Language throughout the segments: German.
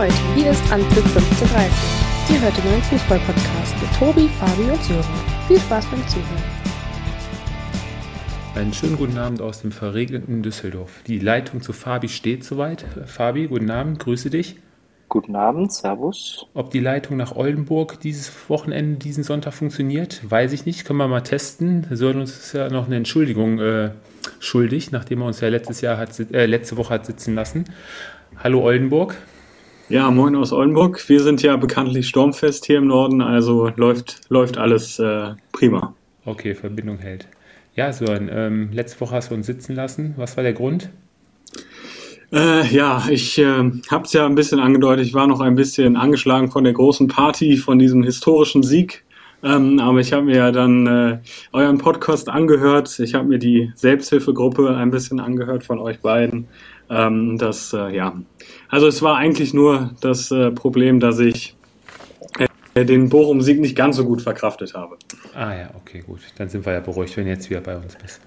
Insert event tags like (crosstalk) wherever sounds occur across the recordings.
Leute, hier ist Anpfiff 1530. Ihr hört den neuen Fußball-Podcast mit Tobi, Fabi und Sören. Viel Spaß beim Zuhören. Einen schönen guten Abend aus dem verregneten Düsseldorf. Die Leitung zu Fabi steht soweit. Fabi, guten Abend, grüße dich. Guten Abend, Servus. Ob die Leitung nach Oldenburg dieses Wochenende, diesen Sonntag funktioniert, weiß ich nicht. Können wir mal testen. Sören uns ist ja noch eine Entschuldigung äh, schuldig, nachdem er uns ja letztes Jahr hat, äh, letzte Woche hat sitzen lassen. Hallo Oldenburg. Ja, moin aus Oldenburg. Wir sind ja bekanntlich sturmfest hier im Norden, also läuft, läuft alles äh, prima. Okay, Verbindung hält. Ja, Sören, ähm, letzte Woche hast du uns sitzen lassen. Was war der Grund? Äh, ja, ich äh, habe es ja ein bisschen angedeutet. Ich war noch ein bisschen angeschlagen von der großen Party, von diesem historischen Sieg. Ähm, aber ich habe mir ja dann äh, euren Podcast angehört. Ich habe mir die Selbsthilfegruppe ein bisschen angehört von euch beiden. Ähm, das, äh, ja, also es war eigentlich nur das äh, Problem, dass ich äh, den Bochum-Sieg nicht ganz so gut verkraftet habe. Ah ja, okay, gut. Dann sind wir ja beruhigt, wenn du jetzt wieder bei uns bist.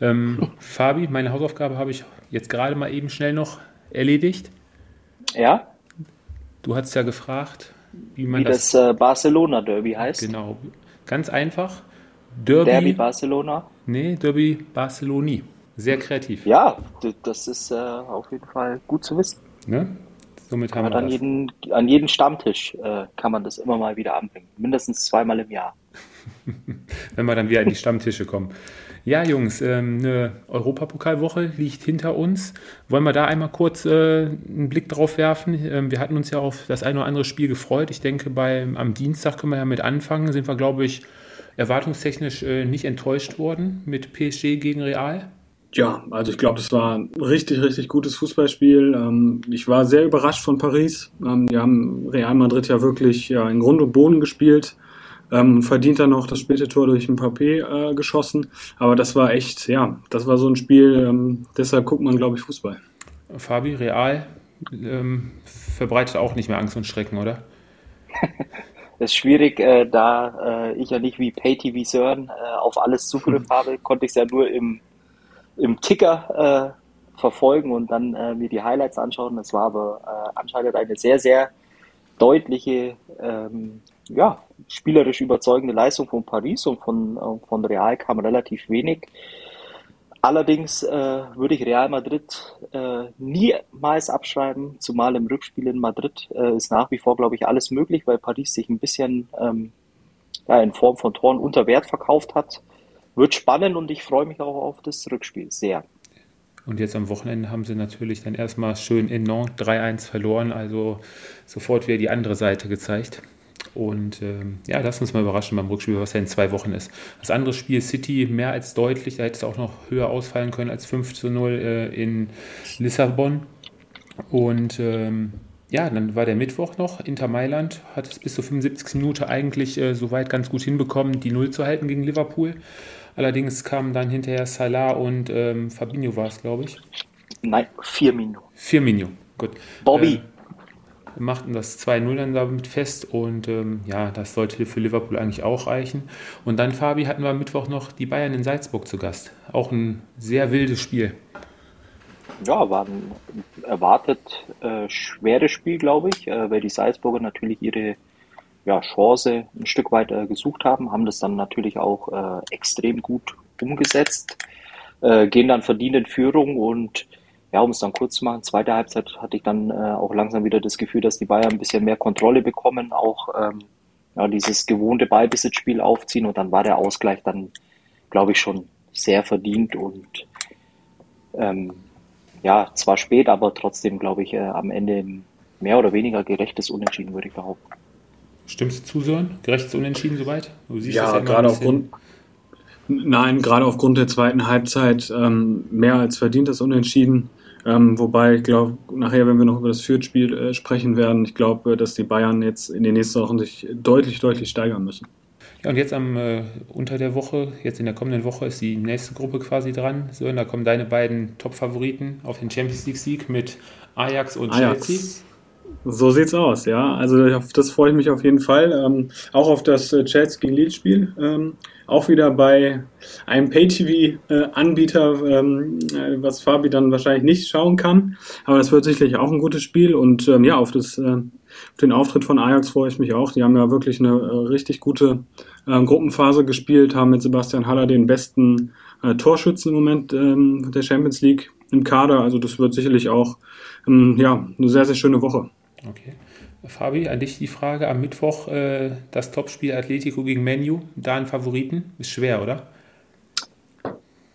Ähm, (laughs) Fabi, meine Hausaufgabe habe ich jetzt gerade mal eben schnell noch erledigt. Ja? Du hast ja gefragt, wie man Wie das, das äh, Barcelona-Derby heißt. genau ganz einfach Derby, Derby Barcelona. nee Derby Barceloni sehr kreativ Ja, das ist äh, auf jeden Fall gut zu wissen. Ne somit haben wir an, das. jeden, an jeden Stammtisch äh, kann man das immer mal wieder anbringen. Mindestens zweimal im Jahr. (laughs) wenn wir dann wieder in die Stammtische kommen. Ja, Jungs, ähm, eine Europapokalwoche liegt hinter uns. Wollen wir da einmal kurz äh, einen Blick drauf werfen? Ähm, wir hatten uns ja auf das eine oder andere Spiel gefreut. Ich denke, beim, am Dienstag können wir ja mit anfangen. Sind wir, glaube ich, erwartungstechnisch äh, nicht enttäuscht worden mit PSG gegen Real. Ja, also ich glaube, das war ein richtig, richtig gutes Fußballspiel. Ähm, ich war sehr überrascht von Paris. Ähm, die haben Real Madrid ja wirklich ja, in Grund und Boden gespielt. Ähm, verdient dann noch das späte Tor durch ein Papé äh, geschossen. Aber das war echt, ja, das war so ein Spiel, ähm, deshalb guckt man, glaube ich, Fußball. Fabi, Real ähm, verbreitet auch nicht mehr Angst und Schrecken, oder? (laughs) Das ist schwierig, äh, da äh, ich ja nicht wie PayTV Sören äh, auf alles Zugriff habe, (laughs) konnte ich es ja nur im, im Ticker äh, verfolgen und dann äh, mir die Highlights anschauen. Das war aber äh, anscheinend eine sehr, sehr deutliche, ähm, ja, spielerisch überzeugende Leistung von Paris und von, äh, von Real kam relativ wenig. Allerdings äh, würde ich Real Madrid äh, niemals abschreiben, zumal im Rückspiel in Madrid ist nach wie vor, glaube ich, alles möglich, weil Paris sich ein bisschen ähm, ja, in Form von Toren unter Wert verkauft hat. Wird spannend und ich freue mich auch auf das Rückspiel sehr. Und jetzt am Wochenende haben sie natürlich dann erstmal schön in Nantes 3-1 verloren, also sofort wieder die andere Seite gezeigt. Und ähm, ja, lass uns mal überraschen beim Rückspiel, was ja in zwei Wochen ist. Das andere Spiel City mehr als deutlich, da hätte es auch noch höher ausfallen können als 5 zu 0 äh, in Lissabon. Und ähm, ja, dann war der Mittwoch noch, Inter Mailand hat es bis zur 75. Minute eigentlich äh, soweit ganz gut hinbekommen, die Null zu halten gegen Liverpool. Allerdings kamen dann hinterher Salah und ähm, Fabinho war es, glaube ich. Nein, vier Minuten. Firmino, gut. Bobby, Äh, machten das 2-0 dann damit fest und ähm, ja, das sollte für Liverpool eigentlich auch reichen. Und dann, Fabi, hatten wir am Mittwoch noch die Bayern in Salzburg zu Gast. Auch ein sehr wildes Spiel. ja, war ein erwartet äh, schweres Spiel, glaube ich, äh, weil die Salzburger natürlich ihre ja, Chance ein Stück weit äh, gesucht haben, haben das dann natürlich auch äh, extrem gut umgesetzt, äh, gehen dann verdient in Führung und ja, um es dann kurz zu machen, zweite Halbzeit hatte ich dann äh, auch langsam wieder das Gefühl, dass die Bayern ein bisschen mehr Kontrolle bekommen, auch ähm, ja, dieses gewohnte Ballbesitzspiel aufziehen und dann war der Ausgleich dann, glaube ich, schon sehr verdient und ähm, ja, zwar spät, aber trotzdem, glaube ich, äh, am Ende mehr oder weniger gerechtes Unentschieden, würde ich behaupten. Stimmst du zu, Sören? Gerechtes Unentschieden soweit? Du siehst das Ja, immer ein gerade aufgrund, nein, gerade aufgrund der zweiten Halbzeit ähm, mehr als verdientes Unentschieden. Ähm, wobei ich glaube, nachher, wenn wir noch über das Fürth-Spiel äh, sprechen werden, ich glaube, dass die Bayern jetzt in den nächsten Wochen sich deutlich, deutlich steigern müssen. Ja, und jetzt am äh, unter der Woche, jetzt in der kommenden Woche ist die nächste Gruppe quasi dran. So, und da kommen deine beiden Top-Favoriten auf den Champions League-Sieg mit Ajax und Chelsea. So sieht's aus, ja. Also auf das freue ich mich auf jeden Fall. Ähm, auch auf das äh, Chelsea gegen Leeds-Spiel. Ähm, auch wieder bei einem Pay-TV-Anbieter, ähm, äh, was Fabi dann wahrscheinlich nicht schauen kann. Aber das wird sicherlich auch ein gutes Spiel. Und ähm, ja, auf, das, äh, auf den Auftritt von Ajax freue ich mich auch. Die haben ja wirklich eine äh, richtig gute äh, Gruppenphase gespielt, haben mit Sebastian Haller den besten äh, Torschützen im Moment ähm, der Champions League im Kader. Also das wird sicherlich auch ähm, ja, eine sehr, sehr schöne Woche. Okay. Fabi, an dich die Frage. Am Mittwoch äh, das Topspiel Atletico gegen Menu. Da ein Favoriten? Ist schwer, oder?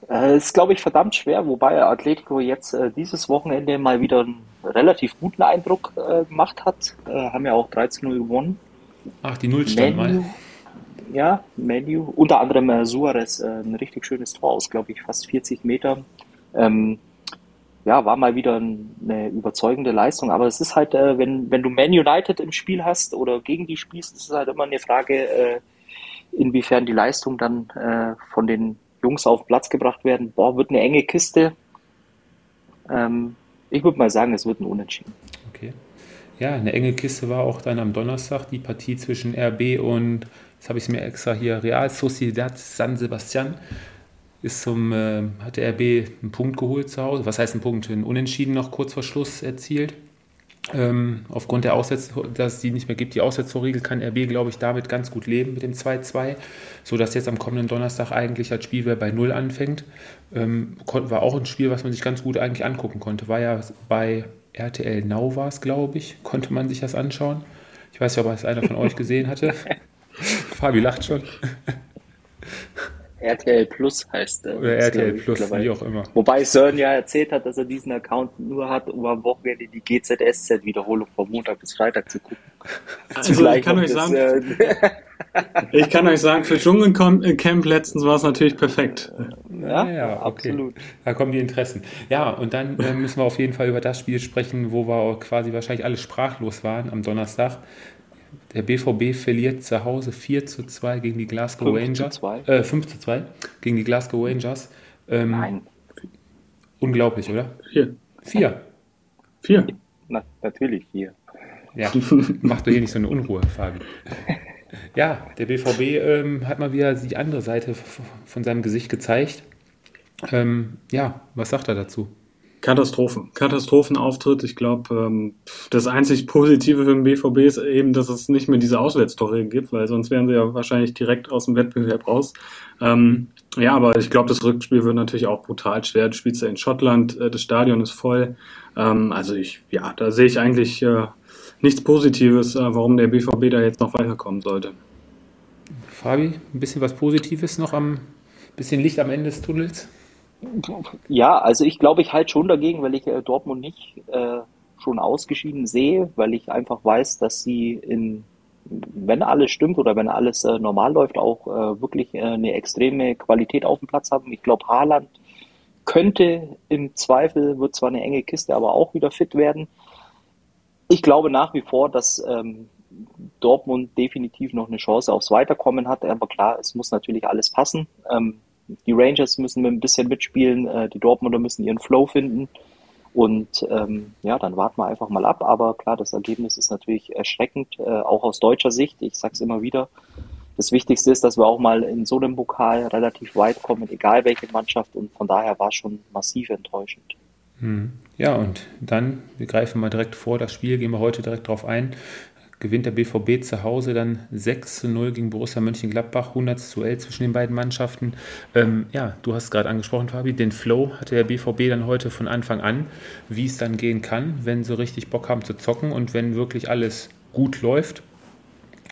Äh, ist, glaube ich, verdammt schwer, wobei Atletico jetzt äh, dieses Wochenende mal wieder einen relativ guten Eindruck äh, gemacht hat. Äh, haben ja auch 13-0 gewonnen. Ach, die Nullstand mal. Ja, Menu. Unter anderem äh, Suarez, äh, ein richtig schönes Tor aus, glaube ich, fast 40 Meter. Ähm, ja, war mal wieder eine überzeugende Leistung. Aber es ist halt, äh, wenn, wenn du Man United im Spiel hast oder gegen die spielst, ist es halt immer eine Frage, äh, inwiefern die Leistung dann äh, von den Jungs auf den Platz gebracht werden. Boah, wird eine enge Kiste. Ähm, ich würde mal sagen, es wird ein Unentschieden. Okay. Ja, eine enge Kiste war auch dann am Donnerstag die Partie zwischen RB und, jetzt habe ich es mir extra hier, Real Sociedad San Sebastian ist zum, äh, hat der RB einen Punkt geholt zu Hause. Was heißt ein Punkt? Ein Unentschieden noch kurz vor Schluss erzielt. Ähm, aufgrund der Aussetz, dass es die nicht mehr gibt, die Aussetzungsregel, kann RB, glaube ich, damit ganz gut leben mit dem 2-2, sodass jetzt am kommenden Donnerstag eigentlich als Spiel bei 0 anfängt. Ähm, war auch ein Spiel, was man sich ganz gut eigentlich angucken konnte. War ja bei RTL Now war es, glaube ich, konnte man sich das anschauen. Ich weiß ja, ob es einer von euch gesehen hatte. (laughs) Fabi lacht schon. RTL Plus heißt der. Oder RTL Plus, wie auch immer. Wobei Sören ja erzählt hat, dass er diesen Account nur hat, um am Wochenende die GZSZ-Wiederholung von Montag bis Freitag zu gucken. Also ich kann euch sagen, äh, (laughs) ich kann euch sagen, für Dschungelcamp letztens war es natürlich perfekt. Ja, ja, okay. absolut. Da kommen die Interessen. Ja, und dann äh, müssen wir auf jeden Fall über das Spiel sprechen, wo wir quasi wahrscheinlich alle sprachlos waren am Donnerstag. Der BVB verliert zu Hause 4 zu 2 gegen die Glasgow 5 Rangers. Zu 2. Äh, 5 zu 2 gegen die Glasgow Rangers. Ähm, Nein. Unglaublich, oder? 4. 4. 4. Na, natürlich 4. Ja, mach doch hier nicht so eine Unruhe, Fabi. Ja, der BVB ähm, hat mal wieder die andere Seite von seinem Gesicht gezeigt. Ähm, ja, was sagt er dazu? Katastrophen. Katastrophenauftritt. Ich glaube, ähm, das einzig Positive für den BVB ist eben, dass es nicht mehr diese Auswärtstore gibt, weil sonst wären sie ja wahrscheinlich direkt aus dem Wettbewerb raus. Ähm, ja, aber ich glaube, das Rückspiel wird natürlich auch brutal schwer. Du spielst ja in Schottland, äh, das Stadion ist voll. Ähm, also ich, ja, da sehe ich eigentlich äh, nichts Positives, äh, warum der BVB da jetzt noch weiterkommen sollte. Fabi, ein bisschen was Positives noch am, bisschen Licht am Ende des Tunnels? Ja, also ich glaube, ich halte schon dagegen, weil ich äh, Dortmund nicht äh, schon ausgeschieden sehe, weil ich einfach weiß, dass sie in, wenn alles stimmt oder wenn alles äh, normal läuft, auch äh, wirklich äh, eine extreme Qualität auf dem Platz haben. Ich glaube, Haaland könnte im Zweifel, wird zwar eine enge Kiste, aber auch wieder fit werden. Ich glaube nach wie vor, dass ähm, Dortmund definitiv noch eine Chance aufs Weiterkommen hat, aber klar, es muss natürlich alles passen. Ähm, die Rangers müssen ein bisschen mitspielen, äh, die Dortmunder müssen ihren Flow finden. Und ähm, ja, dann warten wir einfach mal ab. Aber klar, das Ergebnis ist natürlich erschreckend, äh, auch aus deutscher Sicht. Ich sage es immer wieder. Das Wichtigste ist, dass wir auch mal in so einem Pokal relativ weit kommen, egal welche Mannschaft. Und von daher war es schon massiv enttäuschend. Hm. Ja, und dann, wir greifen mal direkt vor, das Spiel, gehen wir heute direkt drauf ein gewinnt der BVB zu Hause dann 6 zu 0 gegen Borussia Mönchengladbach, 100 zu 11 zwischen den beiden Mannschaften. Ähm, ja, du hast gerade angesprochen, Fabi, den Flow hatte der BVB dann heute von Anfang an, wie es dann gehen kann, wenn sie richtig Bock haben zu zocken und wenn wirklich alles gut läuft.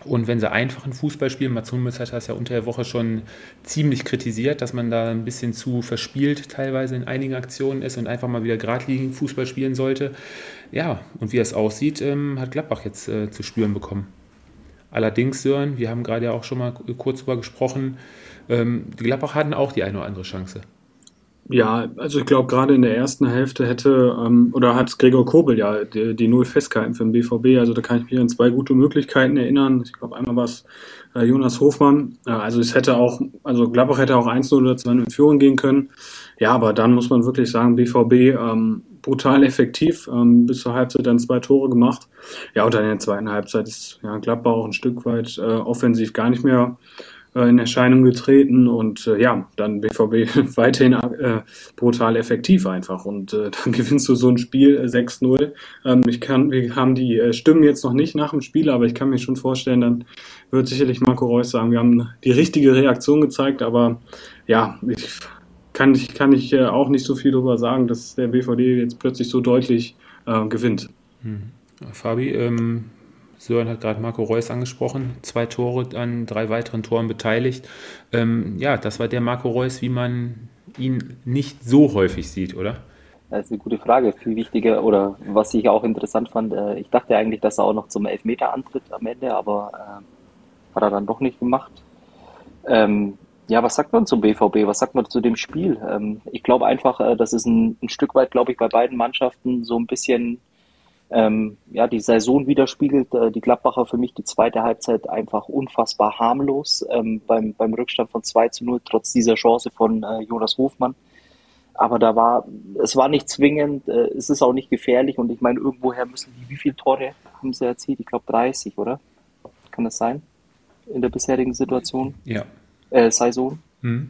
Und wenn sie einfachen Fußball spielen, Mats Hummels hat das ja unter der Woche schon ziemlich kritisiert, dass man da ein bisschen zu verspielt teilweise in einigen Aktionen ist und einfach mal wieder geradlinigen Fußball spielen sollte. Ja, und wie es aussieht, ähm, hat Gladbach jetzt äh, zu spüren bekommen. Allerdings, Sören, wir haben gerade ja auch schon mal kurz darüber gesprochen, ähm, die Gladbach hatten auch die eine oder andere Chance. Ja, also ich glaube, gerade in der ersten Hälfte hätte, ähm, oder hat Gregor Kobel ja die, die Null festgehalten für den BVB. Also da kann ich mich an zwei gute Möglichkeiten erinnern. Ich glaube, einmal war es äh, Jonas Hofmann. Äh, also es hätte auch, also Gladbach hätte auch 1-0 oder 2 in Führung gehen können. Ja, aber dann muss man wirklich sagen, BVB ähm, brutal effektiv, ähm, bis zur Halbzeit dann zwei Tore gemacht. Ja, und dann in der zweiten Halbzeit ist ja, Gladbach auch ein Stück weit äh, offensiv gar nicht mehr äh, in Erscheinung getreten und äh, ja, dann BVB (laughs) weiterhin äh, brutal effektiv einfach und äh, dann (laughs) gewinnst du so ein Spiel 6-0. Äh, ähm, ich kann, wir haben die Stimmen jetzt noch nicht nach dem Spiel, aber ich kann mir schon vorstellen, dann wird sicherlich Marco Reus sagen, wir haben die richtige Reaktion gezeigt, aber ja, ich kann ich, kann ich äh, auch nicht so viel darüber sagen, dass der BVD jetzt plötzlich so deutlich äh, gewinnt. Hm. Fabi, ähm, Sören hat gerade Marco Reus angesprochen, zwei Tore an drei weiteren Toren beteiligt. Ähm, ja, das war der Marco Reus, wie man ihn nicht so häufig sieht, oder? Das ist eine gute Frage. Viel wichtiger oder was ich auch interessant fand, äh, ich dachte eigentlich, dass er auch noch zum Elfmeter antritt am Ende, aber äh, hat er dann doch nicht gemacht. Ähm, ja, was sagt man zum BVB? Was sagt man zu dem Spiel? Ähm, ich glaube einfach, äh, das ist ein, ein Stück weit, glaube ich, bei beiden Mannschaften so ein bisschen ähm, ja, die Saison widerspiegelt. Äh, die Gladbacher für mich die zweite Halbzeit einfach unfassbar harmlos ähm, beim, beim Rückstand von 2 zu 0, trotz dieser Chance von äh, Jonas Hofmann. Aber da war, es war nicht zwingend, äh, es ist auch nicht gefährlich und ich meine, irgendwoher müssen die, wie viele Tore haben sie erzielt? Ich glaube 30, oder? Kann das sein? In der bisherigen Situation? Ja. Äh, Saison? Mhm.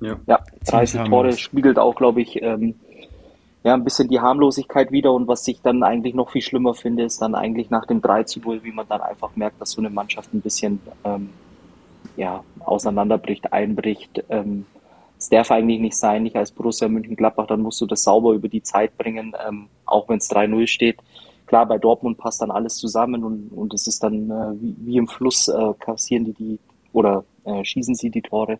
Ja. ja, 30 Tore spiegelt auch, glaube ich, ähm, ja, ein bisschen die Harmlosigkeit wieder und was ich dann eigentlich noch viel schlimmer finde, ist dann eigentlich nach dem 3 zu 0, wie man dann einfach merkt, dass so eine Mannschaft ein bisschen ähm, ja, auseinanderbricht, einbricht. Ähm, es darf eigentlich nicht sein, nicht als Borussia München-Gladbach, dann musst du das sauber über die Zeit bringen, ähm, auch wenn es 3-0 steht. Klar, bei Dortmund passt dann alles zusammen und, und es ist dann äh, wie, wie im Fluss äh, kassieren die die oder äh, schießen sie die Tore.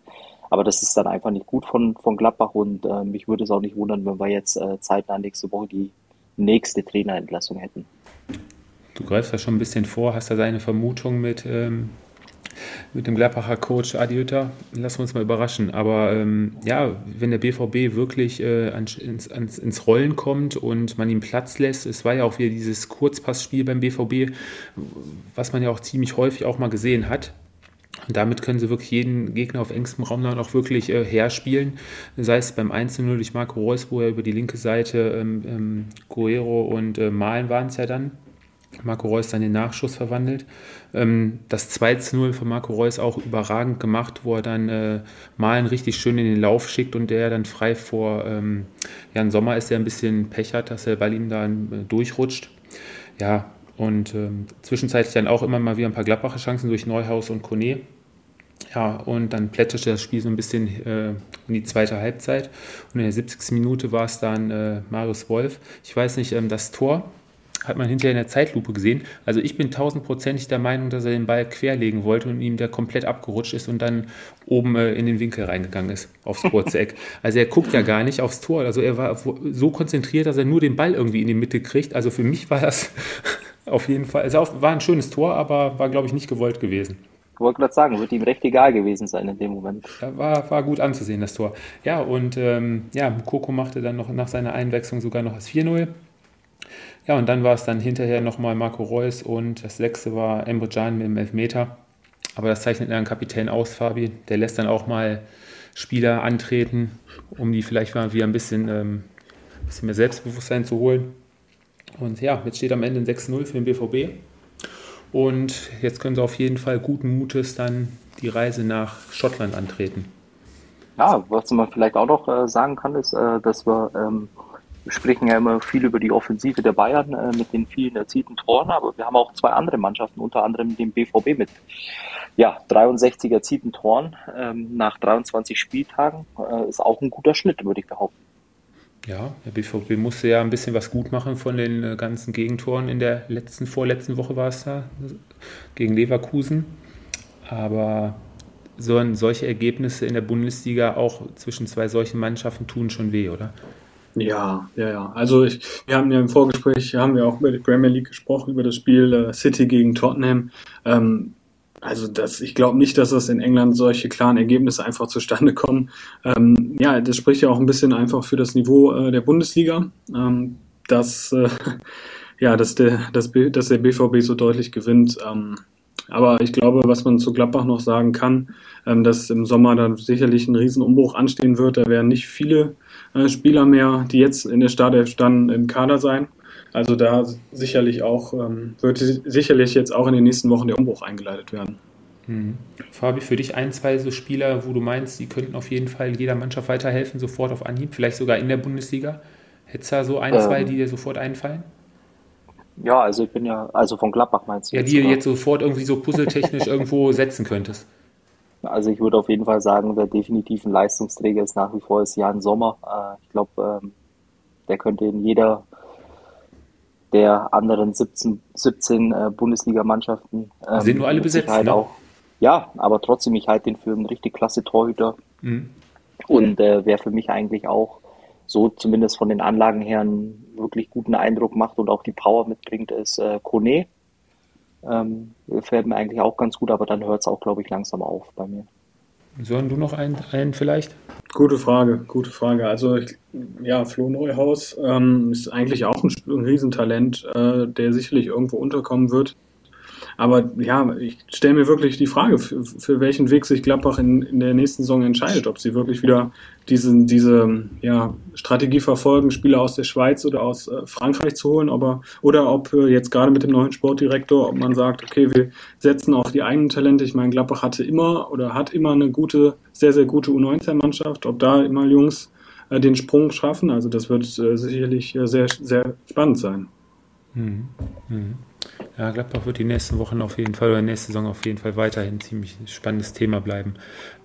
Aber das ist dann einfach nicht gut von, von Gladbach und äh, mich würde es auch nicht wundern, wenn wir jetzt äh, zeitnah nächste Woche die nächste Trainerentlassung hätten. Du greifst da schon ein bisschen vor, hast da deine Vermutung mit, ähm, mit dem Gladbacher Coach Adi Hütter. Lassen wir uns mal überraschen. Aber ähm, ja, wenn der BVB wirklich äh, ans, ins, ins Rollen kommt und man ihm Platz lässt, es war ja auch wieder dieses Kurzpassspiel beim BVB, was man ja auch ziemlich häufig auch mal gesehen hat und damit können sie wirklich jeden Gegner auf engstem Raum dann auch wirklich äh, herspielen. Sei es beim 1-0 durch Marco Reus, wo er über die linke Seite ähm, ähm, Guerrero und äh, Malen waren es ja dann. Marco Reus dann den Nachschuss verwandelt. Ähm, das 2-0 von Marco Reus auch überragend gemacht, wo er dann äh, Malen richtig schön in den Lauf schickt und der dann frei vor ähm, Jan Sommer ist, der ein bisschen Pech hat, dass er bei ihm da äh, durchrutscht. Ja, und ähm, zwischenzeitlich dann auch immer mal wieder ein paar Gladbacher Chancen durch Neuhaus und Kone. Ja, und dann plätscherte das Spiel so ein bisschen äh, in die zweite Halbzeit. Und in der 70. Minute war es dann äh, Marius Wolf. Ich weiß nicht, ähm, das Tor hat man hinterher in der Zeitlupe gesehen. Also ich bin tausendprozentig der Meinung, dass er den Ball querlegen wollte und ihm der komplett abgerutscht ist und dann oben äh, in den Winkel reingegangen ist, aufs kurze Eck. (laughs) Also er guckt ja gar nicht aufs Tor. Also er war so konzentriert, dass er nur den Ball irgendwie in die Mitte kriegt. Also für mich war das auf jeden Fall, es war ein schönes Tor, aber war, glaube ich, nicht gewollt gewesen. Ich wollte gerade sagen, wird ihm recht egal gewesen sein in dem Moment. War, war gut anzusehen, das Tor. Ja, und ähm, ja, Koko machte dann noch nach seiner Einwechslung sogar noch das 4-0. Ja, und dann war es dann hinterher nochmal Marco Reus und das sechste war Emre Can mit dem Elfmeter. Aber das zeichnet einen Kapitän aus, Fabi. Der lässt dann auch mal Spieler antreten, um die vielleicht mal wieder ein bisschen, ähm, ein bisschen mehr Selbstbewusstsein zu holen. Und ja, jetzt steht am Ende ein 6-0 für den BVB. Und jetzt können sie auf jeden Fall guten Mutes dann die Reise nach Schottland antreten. Ja, was man vielleicht auch noch äh, sagen kann, ist, äh, dass wir, ähm, wir sprechen ja immer viel über die Offensive der Bayern äh, mit den vielen erzielten Toren, aber wir haben auch zwei andere Mannschaften, unter anderem den BVB mit ja, 63 erzielten Toren ähm, nach 23 Spieltagen. Äh, ist auch ein guter Schnitt, würde ich behaupten. Ja, der BVB musste ja ein bisschen was gut machen von den äh, ganzen Gegentoren in der letzten, vorletzten Woche war es da, gegen Leverkusen. Aber so, solche Ergebnisse in der Bundesliga auch zwischen zwei solchen Mannschaften tun schon weh, oder? Ja, ja, ja. Also ich, wir haben ja im Vorgespräch, haben wir auch über die Premier League gesprochen, über das Spiel äh, City gegen Tottenham. Ähm, also das, ich glaube nicht, dass das in England solche klaren Ergebnisse einfach zustande kommen. Ähm, ja, das spricht ja auch ein bisschen einfach für das Niveau äh, der Bundesliga, ähm, dass, äh, (laughs) ja, dass, der, dass, dass der BVB so deutlich gewinnt. Ähm, aber ich glaube, was man zu Gladbach noch sagen kann, ähm, dass im Sommer dann sicherlich ein Riesenumbruch anstehen wird. Da werden nicht viele äh, Spieler mehr, die jetzt in der Startelf standen, im Kader sein. Also da sicherlich auch, ähm, wird sicherlich jetzt auch in den nächsten Wochen der Umbruch eingeleitet werden. Hm. Fabi, für dich ein, zwei so Spieler, wo du meinst, die könnten auf jeden Fall jeder Mannschaft weiterhelfen, sofort auf Anhieb, vielleicht sogar in der Bundesliga? Hättest du da so ein, ähm, zwei, die dir sofort einfallen? Ja, also ich bin ja, also von Gladbach meinst du? Ja, die du jetzt sofort irgendwie so puzzletechnisch (laughs) irgendwo setzen könntest. Also ich würde auf jeden Fall sagen, wer definitiv ein Leistungsträger ist nach wie vor ist Jan Sommer. Äh, ich glaube, ähm, der könnte in jeder der anderen 17, 17 äh, Bundesligamannschaften. Ähm, Sind nur alle besetzt, ne? auch, Ja, aber trotzdem, ich halte den für einen richtig klasse Torhüter. Mhm. Und äh, wer für mich eigentlich auch so zumindest von den Anlagen her einen wirklich guten Eindruck macht und auch die Power mitbringt, ist äh, Kone. Ähm, fällt mir eigentlich auch ganz gut, aber dann hört es auch, glaube ich, langsam auf bei mir. Sollen du noch einen, einen vielleicht? Gute Frage, gute Frage. Also ich, ja, Flo Neuhaus ähm, ist eigentlich auch ein, ein Riesentalent, äh, der sicherlich irgendwo unterkommen wird. Aber ja, ich stelle mir wirklich die Frage, für, für, welchen Weg sich Gladbach in, in der nächsten Saison entscheidet. Ob sie wirklich wieder diesen, diese ja, Strategie verfolgen, Spieler aus der Schweiz oder aus äh, Frankreich zu holen, aber, oder ob äh, jetzt gerade mit dem neuen Sportdirektor, ob man sagt, okay, wir setzen auf die eigenen Talente. Ich meine, Gladbach hatte immer oder hat immer eine gute, sehr, sehr gute U19-Mannschaft, ob da immer Jungs äh, den Sprung schaffen. Also das wird äh, sicherlich äh, sehr, sehr spannend sein. Mhm. Mhm. Ja, Gladbach wird die nächsten Wochen auf jeden Fall oder nächste Saison auf jeden Fall weiterhin ziemlich spannendes Thema bleiben.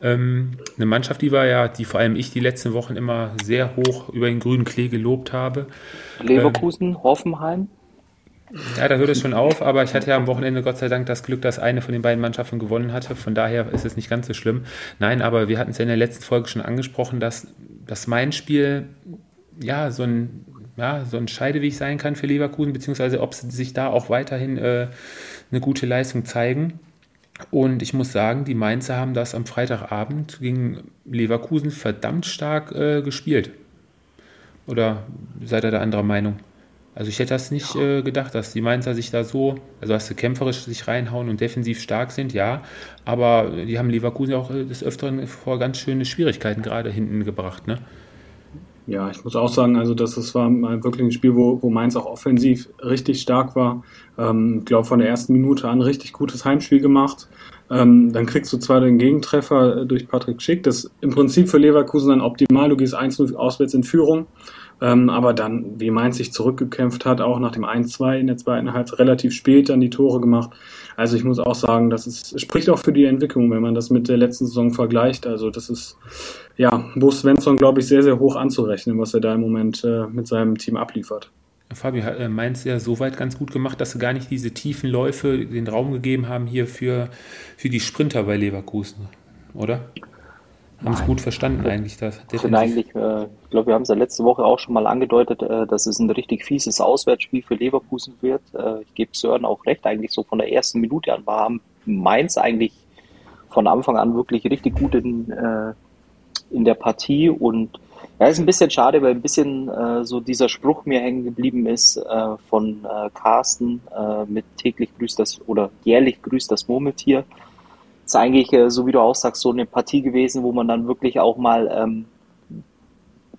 Ähm, eine Mannschaft, die war ja, die vor allem ich die letzten Wochen immer sehr hoch über den grünen Klee gelobt habe. Leverkusen, ähm, Hoffenheim. Ja, da hört es schon auf, aber ich hatte ja am Wochenende Gott sei Dank das Glück, dass eine von den beiden Mannschaften gewonnen hatte. Von daher ist es nicht ganz so schlimm. Nein, aber wir hatten es ja in der letzten Folge schon angesprochen, dass, dass mein Spiel ja so ein ja, so ein Scheideweg sein kann für Leverkusen, beziehungsweise ob sie sich da auch weiterhin äh, eine gute Leistung zeigen. Und ich muss sagen, die Mainzer haben das am Freitagabend gegen Leverkusen verdammt stark äh, gespielt. Oder seid ihr da anderer Meinung? Also ich hätte das nicht äh, gedacht, dass die Mainzer sich da so, also dass sie kämpferisch sich reinhauen und defensiv stark sind, ja. Aber die haben Leverkusen auch äh, des Öfteren vor ganz schöne Schwierigkeiten gerade hinten gebracht, ne? Ja, ich muss auch sagen, also das, das war wirklich ein Spiel, wo, wo Mainz auch offensiv richtig stark war. Ähm, ich glaube, von der ersten Minute an richtig gutes Heimspiel gemacht. Ähm, dann kriegst du zwar den Gegentreffer durch Patrick Schick, das ist im Prinzip für Leverkusen dann optimal. Du gehst 1-0 auswärts in Führung. Ähm, aber dann, wie Mainz sich zurückgekämpft hat, auch nach dem 1-2 in der zweiten Halbzeit relativ spät dann die Tore gemacht. Also ich muss auch sagen, das ist, spricht auch für die Entwicklung, wenn man das mit der letzten Saison vergleicht. Also das ist, ja, Bo Svensson, glaube ich, sehr, sehr hoch anzurechnen, was er da im Moment äh, mit seinem Team abliefert. Fabio hat äh, Mainz ja soweit ganz gut gemacht, dass sie gar nicht diese tiefen Läufe den Raum gegeben haben hier für, für die Sprinter bei Leverkusen, oder? Haben es gut verstanden eigentlich. Das ich finde eigentlich, äh, ich glaube, wir haben es ja letzte Woche auch schon mal angedeutet, äh, dass es ein richtig fieses Auswärtsspiel für Leverkusen wird. Äh, ich gebe Sören auch recht, eigentlich so von der ersten Minute an war Mainz eigentlich von Anfang an wirklich richtig gut in, äh, in der Partie und ja, ist ein bisschen schade, weil ein bisschen äh, so dieser Spruch mir hängen geblieben ist äh, von äh, Carsten äh, mit täglich grüßt das oder jährlich grüßt das Murmeltier ist eigentlich, äh, so wie du auch sagst, so eine Partie gewesen, wo man dann wirklich auch mal ähm,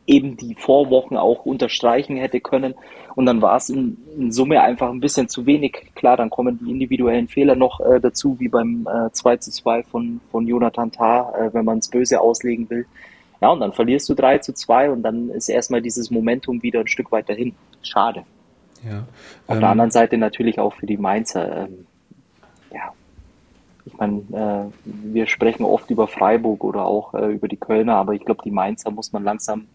eben die Vorwochen auch unterstreichen hätte können. Und dann war es in, in, Summe einfach ein bisschen zu wenig. Klar, dann kommen die individuellen Fehler noch äh, dazu, wie beim äh, 2 zu 2 von, von Jonathan Tah, äh, wenn man es böse auslegen will. Ja, und dann verlierst du 3 zu 2 und dann ist erstmal dieses Momentum wieder ein Stück weiter hin. Schade. Ja, Auf ähm, der anderen Seite natürlich auch für die Mainzer. Ähm, ich meine, äh, wir sprechen oft über Freiburg oder auch äh, über die Kölner, aber ich glaube, die Mainzer muss man langsam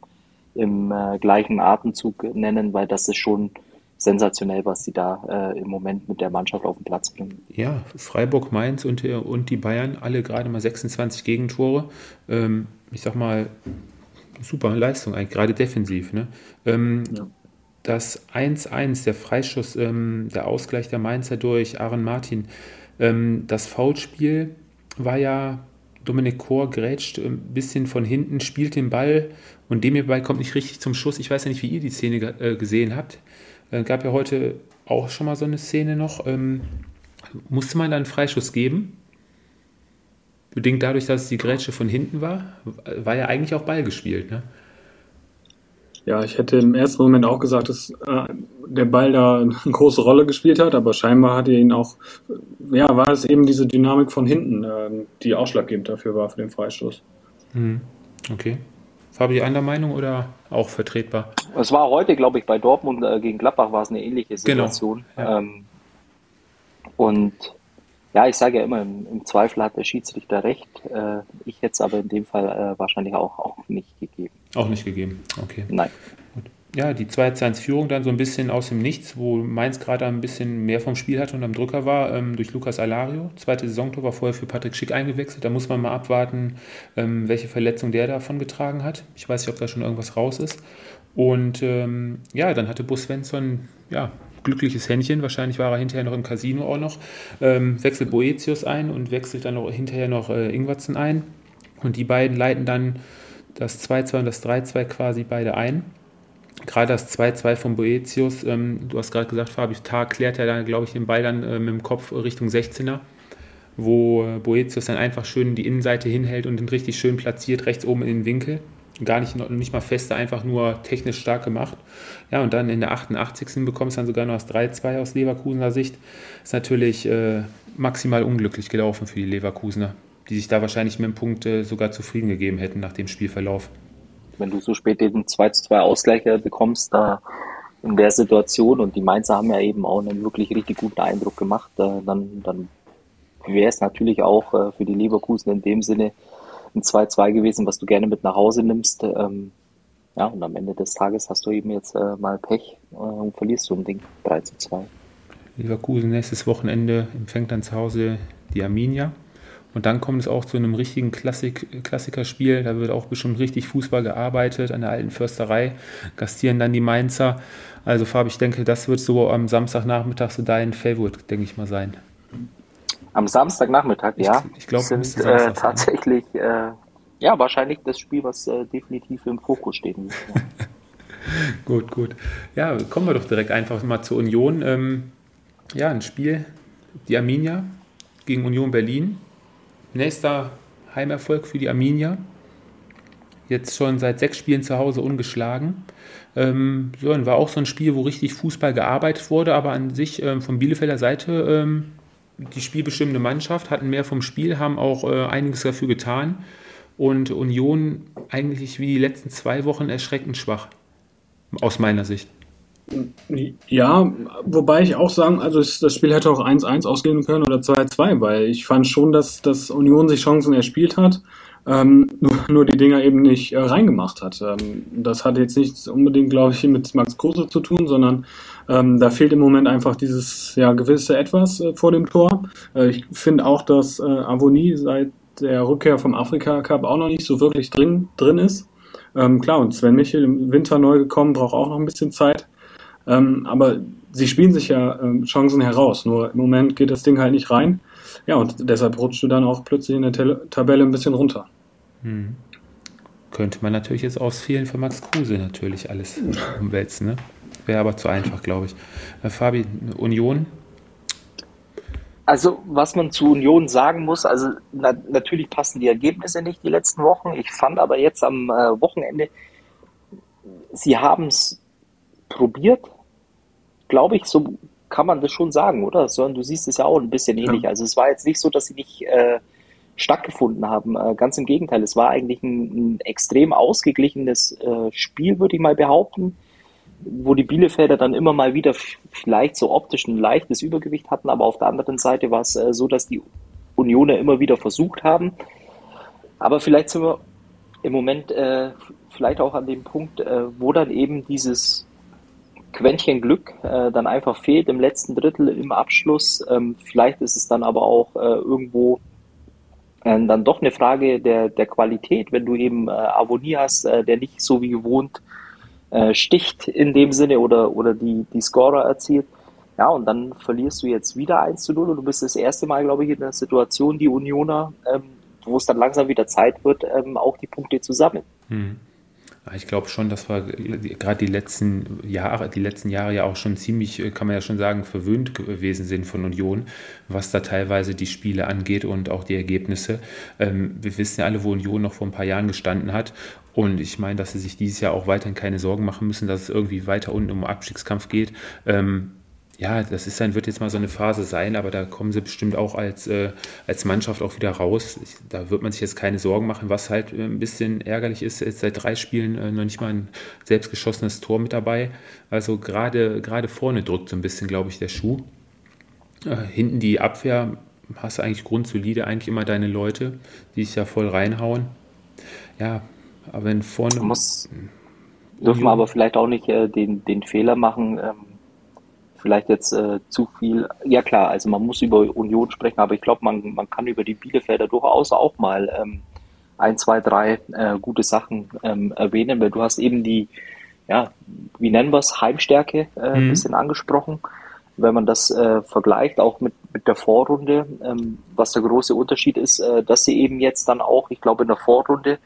im äh, gleichen Atemzug nennen, weil das ist schon sensationell, was sie da äh, im Moment mit der Mannschaft auf den Platz bringen. Ja, Freiburg, Mainz und, äh, und die Bayern, alle gerade mal 26 Gegentore. Ähm, ich sag mal, super Leistung eigentlich, gerade defensiv. Ne? Ähm, ja. Das 1-1, der Freischuss, ähm, der Ausgleich der Mainzer durch Aaron Martin, Ähm, das Foulspiel war ja, Dominik Kor grätscht ein bisschen von hinten, spielt den Ball und dem hierbei kommt nicht richtig zum Schuss. Ich weiß ja nicht, wie ihr die Szene äh, gesehen habt. Äh, gab ja heute auch schon mal so eine Szene noch. Ähm, musste man da einen Freischuss geben? Bedingt dadurch, dass die Grätsche von hinten war, war ja eigentlich auch Ball gespielt, ne? Ja, ich hätte im ersten Moment auch gesagt, dass äh, der Ball da eine große Rolle gespielt hat, aber scheinbar hat er ihn auch, ja, war es eben diese Dynamik von hinten, äh, die ausschlaggebend dafür war für den Freistoß. Mhm. Okay. Fabi, andere Meinung oder auch vertretbar? Es war heute, glaube ich, bei Dortmund äh, gegen Gladbach war es eine ähnliche Genau, Situation. ja. Ähm, und ja, ich sage ja immer, im, im Zweifel hat der Schiedsrichter recht. Äh, ich hätte es aber in dem Fall äh, wahrscheinlich auch, auch nicht gegeben. Auch nicht gegeben. Okay. Nein. Ja, die 2-1-Führung dann so ein bisschen aus dem Nichts, wo Mainz gerade ein bisschen mehr vom Spiel hatte und am Drücker war, ähm, durch Lukas Alario. Zweite Saisontor war vorher für Patrick Schick eingewechselt. Da muss man mal abwarten, ähm, welche Verletzung der davon getragen hat. Ich weiß nicht, ob da schon irgendwas raus ist. Und ähm, ja, dann hatte Bus Svensson, ja, glückliches Händchen. Wahrscheinlich war er hinterher noch im Casino auch noch. Ähm, wechselt Boetius ein und wechselt dann noch hinterher noch äh, Ingwertsen ein. Und die beiden leiten dann das 2-2 und das 3-2 quasi beide ein. Gerade das 2-2 von Boetius, ähm, du hast gerade gesagt, Fabi, Tag klärt er dann, glaube ich, den Ball dann äh, mit dem Kopf Richtung 16er, wo äh, Boetius dann einfach schön die Innenseite hinhält und den richtig schön platziert, rechts oben in den Winkel. Gar nicht, nicht mal feste, einfach nur technisch stark gemacht. Ja, und dann in der 88. bekommst du dann sogar noch das 3-2 aus Leverkusener Sicht. Ist natürlich äh, maximal unglücklich gelaufen für die Leverkusener, die sich da wahrscheinlich mit dem Punkt äh, sogar zufrieden gegeben hätten nach dem Spielverlauf. Wenn du so spät den 2 zu 2 Ausgleich äh, bekommst, da in der Situation und die Mainzer haben ja eben auch einen wirklich richtig guten Eindruck gemacht, äh, dann, dann wäre es natürlich auch äh, für die Leverkusen in dem Sinne ein 2-2 gewesen, was du gerne mit nach Hause nimmst. Ähm, ja, und am Ende des Tages hast du eben jetzt äh, mal Pech äh, und verlierst so ein Ding 3 zu 2. Leverkusen nächstes Wochenende empfängt dann zu Hause die Arminia. Und dann kommt es auch zu einem richtigen Klassik Klassikerspiel. Da wird auch bestimmt richtig Fußball gearbeitet an der alten Försterei. Gastieren dann die Mainzer. Also Fabi, ich denke, das wird so am Samstagnachmittag so dein Favorite, denke ich mal, sein. Am Samstagnachmittag, Ich- ja, ich glaub, sind äh, Samstag sein. tatsächlich äh, ja wahrscheinlich das Spiel, was äh, definitiv im Fokus. Ja. (laughs) Gut, gut. Ja, kommen wir doch direkt einfach mal zur Union. Ähm, ja, ein Spiel, die Arminia gegen Union Berlin. Nächster Heimerfolg für die Arminia. Jetzt schon seit sechs Spielen zu Hause ungeschlagen. Ähm, so, war auch so ein Spiel, wo richtig Fußball gearbeitet wurde, aber an sich ähm, von Bielefelder Seite ähm, die spielbestimmende Mannschaft, hatten mehr vom Spiel, haben auch äh, einiges dafür getan. Und Union eigentlich wie die letzten zwei Wochen erschreckend schwach. Aus meiner Sicht. Ja, wobei ich auch sagen, also das Spiel hätte auch 1-1 ausgehen können oder 2-2, weil ich fand schon, dass, dass Union sich Chancen erspielt hat, ähm, nur, nur die Dinger eben nicht äh, reingemacht hat. Ähm, das hat jetzt nichts unbedingt, glaube ich, mit Max Kruse zu tun, sondern ähm, da fehlt im Moment einfach dieses ja, gewisse Etwas äh, vor dem Tor. Äh, ich finde auch, dass äh, Avonie seit der Rückkehr vom Afrika Cup auch noch nicht so wirklich drin, drin ist. Ähm, klar, und Sven Michel im Winter neu gekommen, braucht auch noch ein bisschen Zeit. Ähm, aber sie spielen sich ja ähm, Chancen heraus. Nur im Moment geht das Ding halt nicht rein. Ja, und deshalb rutscht du dann auch plötzlich in der Tabelle ein bisschen runter. Hm. Könnte man natürlich jetzt aus Fehlen von Max Kruse natürlich alles (laughs) umwälzen. Ne? Wäre aber zu einfach, glaube ich. Äh, Fabi, Union, Also, was man zu Union sagen muss, also na, natürlich passen die Ergebnisse nicht die letzten Wochen. Ich fand aber jetzt am äh, Wochenende, sie haben es probiert, glaube ich, so kann man das schon sagen, oder? Sören, du siehst es ja auch ein bisschen ähnlich. Also, es war jetzt nicht so, dass sie nicht äh, stattgefunden haben. Äh, ganz im Gegenteil, es war eigentlich ein, ein extrem ausgeglichenes äh, Spiel, würde ich mal behaupten wo die Bielefelder dann immer mal wieder vielleicht so optisch ein leichtes Übergewicht hatten, aber auf der anderen Seite war es äh, so, dass die Unioner immer wieder versucht haben. Aber vielleicht sind wir im Moment äh, vielleicht auch an dem Punkt, äh, wo dann eben dieses Quäntchen Glück äh, dann einfach fehlt im letzten Drittel im Abschluss. Ähm, vielleicht ist es dann aber auch irgendwo dann doch eine Frage der, der Qualität, wenn du eben äh, Avonie hast, äh, der nicht so wie gewohnt äh, sticht in dem Sinne oder, oder die, die Scorer erzielt. Ja, und dann verlierst du jetzt wieder 1 zu 0 und du bist das erste Mal, glaube ich, in der Situation, die Unioner, ähm, wo es dann langsam wieder Zeit wird, ähm, auch die Punkte zu sammeln. Hm. Ich glaube schon, dass wir gerade die letzten Jahre, die letzten Jahre ja auch schon ziemlich, äh, kann man ja schon sagen, verwöhnt gewesen sind von Union, was da teilweise die Spiele angeht und auch die Ergebnisse. Ähm, wir wissen ja alle, wo Union noch vor ein paar Jahren gestanden hat. Und ich meine, dass sie sich dieses Jahr auch weiterhin keine Sorgen machen müssen, dass es irgendwie weiter unten um Abstiegskampf geht. Ähm, ja, das ist dann, wird jetzt mal so eine Phase sein, aber da kommen sie bestimmt auch als, äh, als Mannschaft auch wieder raus. Ich, da wird man sich jetzt keine Sorgen machen, was halt äh, ein bisschen ärgerlich ist, jetzt seit drei Spielen äh, noch nicht mal ein selbstgeschossenes Tor mit dabei. Also gerade, gerade vorne drückt so ein bisschen, glaube ich, der Schuh. Äh, hinten die Abwehr hast du eigentlich grundsolide, eigentlich immer deine Leute, die sich ja voll reinhauen. Ja, aber wenn vorne. Muss, dürfen wir aber vielleicht auch nicht äh, den, den Fehler machen, ähm, vielleicht jetzt äh, zu viel. Ja klar, also man muss über Union sprechen, aber ich glaube, man, man kann über die Bielefelder durchaus auch mal ähm, ein, zwei, drei äh, gute Sachen ähm, erwähnen, weil du hast eben die, ja, wie nennen wir es, Heimstärke äh, mhm. ein bisschen angesprochen. Wenn man das äh, vergleicht, auch mit, mit der Vorrunde, ähm, was der große Unterschied ist, äh, dass sie eben jetzt dann auch, ich glaube, in der Vorrunde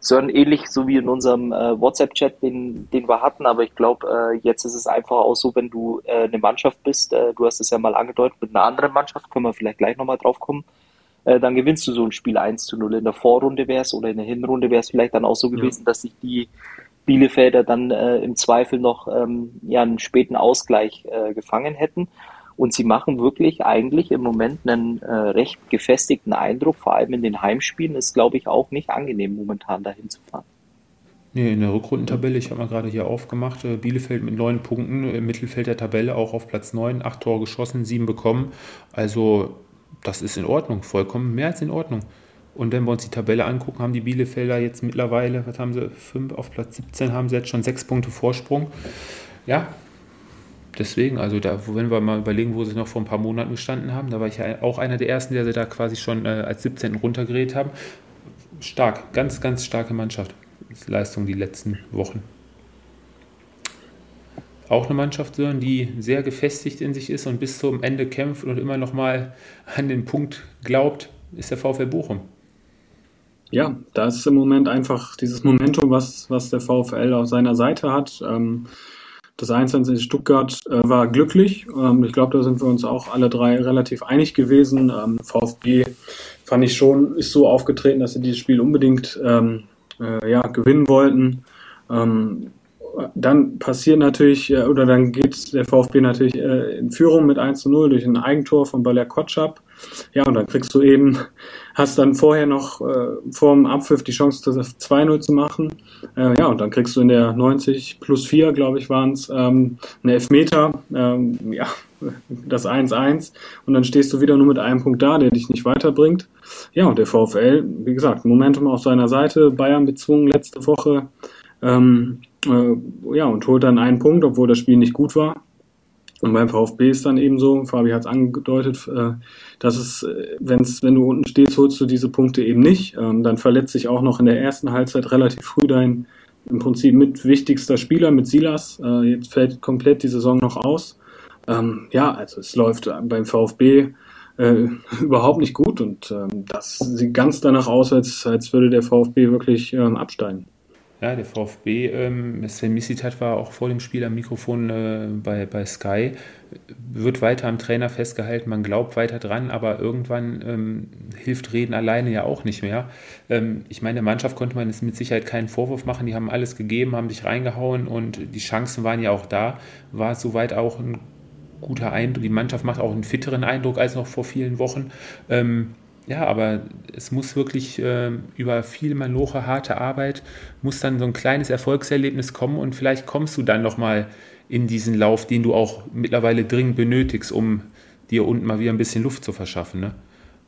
Sören ähnlich so wie in unserem äh, WhatsApp-Chat, den, den wir hatten, aber ich glaube, äh, jetzt ist es einfach auch so, wenn du äh, eine Mannschaft bist, äh, du hast es ja mal angedeutet, mit einer anderen Mannschaft, können wir vielleicht gleich nochmal drauf kommen, äh, dann gewinnst du so ein Spiel 1 zu 0. In der Vorrunde wäre es oder in der Hinrunde wäre es vielleicht dann auch so gewesen, ja. dass sich die Bielefelder dann äh, im Zweifel noch ähm, ja, einen späten Ausgleich gefangen hätten. Und sie machen wirklich eigentlich im Moment einen äh, recht gefestigten Eindruck, vor allem in den Heimspielen. Ist, glaube ich, auch nicht angenehm, momentan dahin zu fahren. Nee, in der Rückrundentabelle, ich habe mal gerade hier aufgemacht, äh, Bielefeld mit neun Punkten, im Mittelfeld der Tabelle auch auf Platz neun, acht Tore geschossen, sieben bekommen. Also das ist in Ordnung, vollkommen mehr als in Ordnung. Und wenn wir uns die Tabelle angucken, haben die Bielefelder jetzt mittlerweile, was haben sie, fünf auf Platz 17 haben sie jetzt schon sechs Punkte Vorsprung. Ja, deswegen, also da, wenn wir mal überlegen, wo sie noch vor ein paar Monaten gestanden haben, da war ich ja auch einer der ersten, der sie da quasi schon äh, als 17. runtergeredet haben. Stark, ganz, ganz starke Mannschaft. Leistung die letzten Wochen. Auch eine Mannschaft, die sehr gefestigt in sich ist und bis zum Ende kämpft und immer noch mal an den Punkt glaubt, ist der VfL Bochum. Ja, da ist im Moment einfach dieses Momentum, was, was der VfL auf seiner Seite hat. Ähm, das 1 in Stuttgart äh, war glücklich. Ähm, ich glaube, da sind wir uns auch alle drei relativ einig gewesen. Ähm, VfB fand ich schon, ist so aufgetreten, dass sie dieses Spiel unbedingt ähm, äh, ja, gewinnen wollten. Ähm, dann passiert natürlich, äh, oder dann geht der VfB natürlich äh, in Führung mit 1 zu 0 durch ein Eigentor von Baler Kotschap. Ja, und dann kriegst du eben, hast dann vorher noch äh, vor dem Abpfiff die Chance, das 2-0 zu machen. Äh, ja, und dann kriegst du in der 90 plus 4, glaube ich, waren es, ähm, einen Elfmeter, ähm, ja, (laughs) das 1-1. Und dann stehst du wieder nur mit einem Punkt da, der dich nicht weiterbringt. Ja, und der VfL, wie gesagt, Momentum auf seiner Seite, Bayern bezwungen letzte Woche. Ähm, äh, ja, und holt dann einen Punkt, obwohl das Spiel nicht gut war. Und beim VfB ist dann eben so, Fabi hat es angedeutet, äh, dass es, äh, wenn's, wenn du unten stehst, holst du diese Punkte eben nicht. Ähm, dann verletzt sich auch noch in der ersten Halbzeit relativ früh dein im Prinzip mit wichtigster Spieler, mit Silas. Äh, jetzt fällt komplett die Saison noch aus. Ähm, ja, also es läuft beim VfB (laughs) überhaupt nicht gut und ähm, das sieht ganz danach aus, als, als würde der VfB wirklich absteigen. Ja, der VfB, ähm, Sven Missitat war auch vor dem Spiel am Mikrofon äh, bei, bei Sky, wird weiter am Trainer festgehalten, man glaubt weiter dran, aber irgendwann ähm, hilft Reden alleine ja auch nicht mehr. Ähm, ich meine, der Mannschaft konnte man es mit Sicherheit keinen Vorwurf machen, die haben alles gegeben, haben sich reingehauen und die Chancen waren ja auch da, war soweit auch ein guter Eindruck, die Mannschaft macht auch einen fitteren Eindruck als noch vor vielen Wochen. Ähm, ja, aber es muss wirklich äh, über viel Maloche, harte Arbeit, muss dann so ein kleines Erfolgserlebnis kommen und vielleicht kommst du dann nochmal in diesen Lauf, den du auch mittlerweile dringend benötigst, um dir unten mal wieder ein bisschen Luft zu verschaffen. Ne?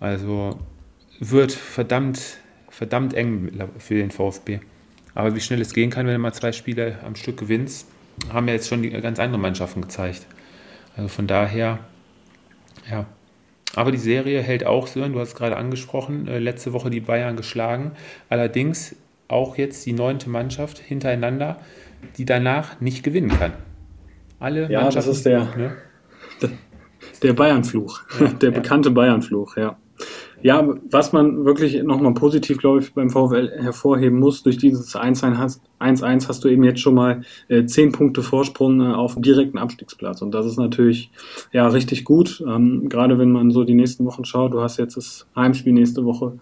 Also wird verdammt, verdammt eng für den VfB. Aber wie schnell es gehen kann, wenn du mal zwei Spiele am Stück gewinnst, haben ja jetzt schon die ganz andere Mannschaften gezeigt. Also von daher, ja, aber die Serie hält auch, Sören, du hast es gerade angesprochen, äh, letzte Woche die Bayern geschlagen. Allerdings auch jetzt die neunte Mannschaft hintereinander, die danach nicht gewinnen kann. Alle ja, Mannschaften. Das ist der, ne? (laughs) Der Bayernfluch, ja, der ja. bekannte Bayernfluch, ja. Ja, was man wirklich nochmal positiv, glaube ich, beim VfL hervorheben muss, durch dieses 1-1 hast, 1-1 hast du eben jetzt schon mal äh, 10 Punkte Vorsprung äh, auf dem direkten Abstiegsplatz. Und das ist natürlich ja richtig gut, ähm, gerade wenn man so die nächsten Wochen schaut. Du hast jetzt das Heimspiel nächste Woche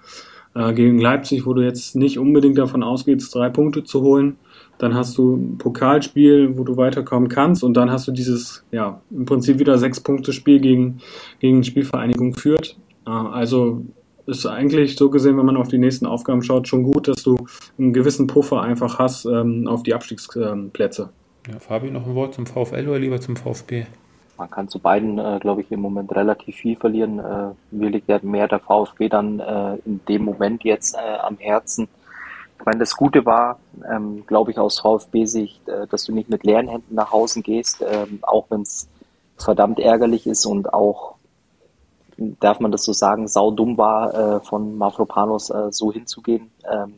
äh, gegen Leipzig, wo du jetzt nicht unbedingt davon ausgehst, drei Punkte zu holen. Dann hast du ein Pokalspiel, wo du weiterkommen kannst. Und dann hast du dieses, ja, im Prinzip wieder sechs Punkte Spiel gegen, gegen Spielvereinigung führt. Also ist eigentlich so gesehen, wenn man auf die nächsten Aufgaben schaut, schon gut, dass du einen gewissen Puffer einfach hast ähm, auf die Abstiegsplätze. Ja, Fabi, noch ein Wort zum VfL oder lieber zum VfB? Man kann zu beiden, äh, glaube ich, im Moment relativ viel verlieren. Äh, mir liegt ja mehr der VfB dann äh, in dem Moment jetzt äh, am Herzen. Ich meine, das Gute war, ähm, glaube ich, aus VfB-Sicht, äh, dass du nicht mit leeren Händen nach Hause gehst, ähm, auch wenn es verdammt ärgerlich ist und auch darf man das so sagen, saudumm war, äh, von Mafropanos äh, so hinzugehen. Ähm,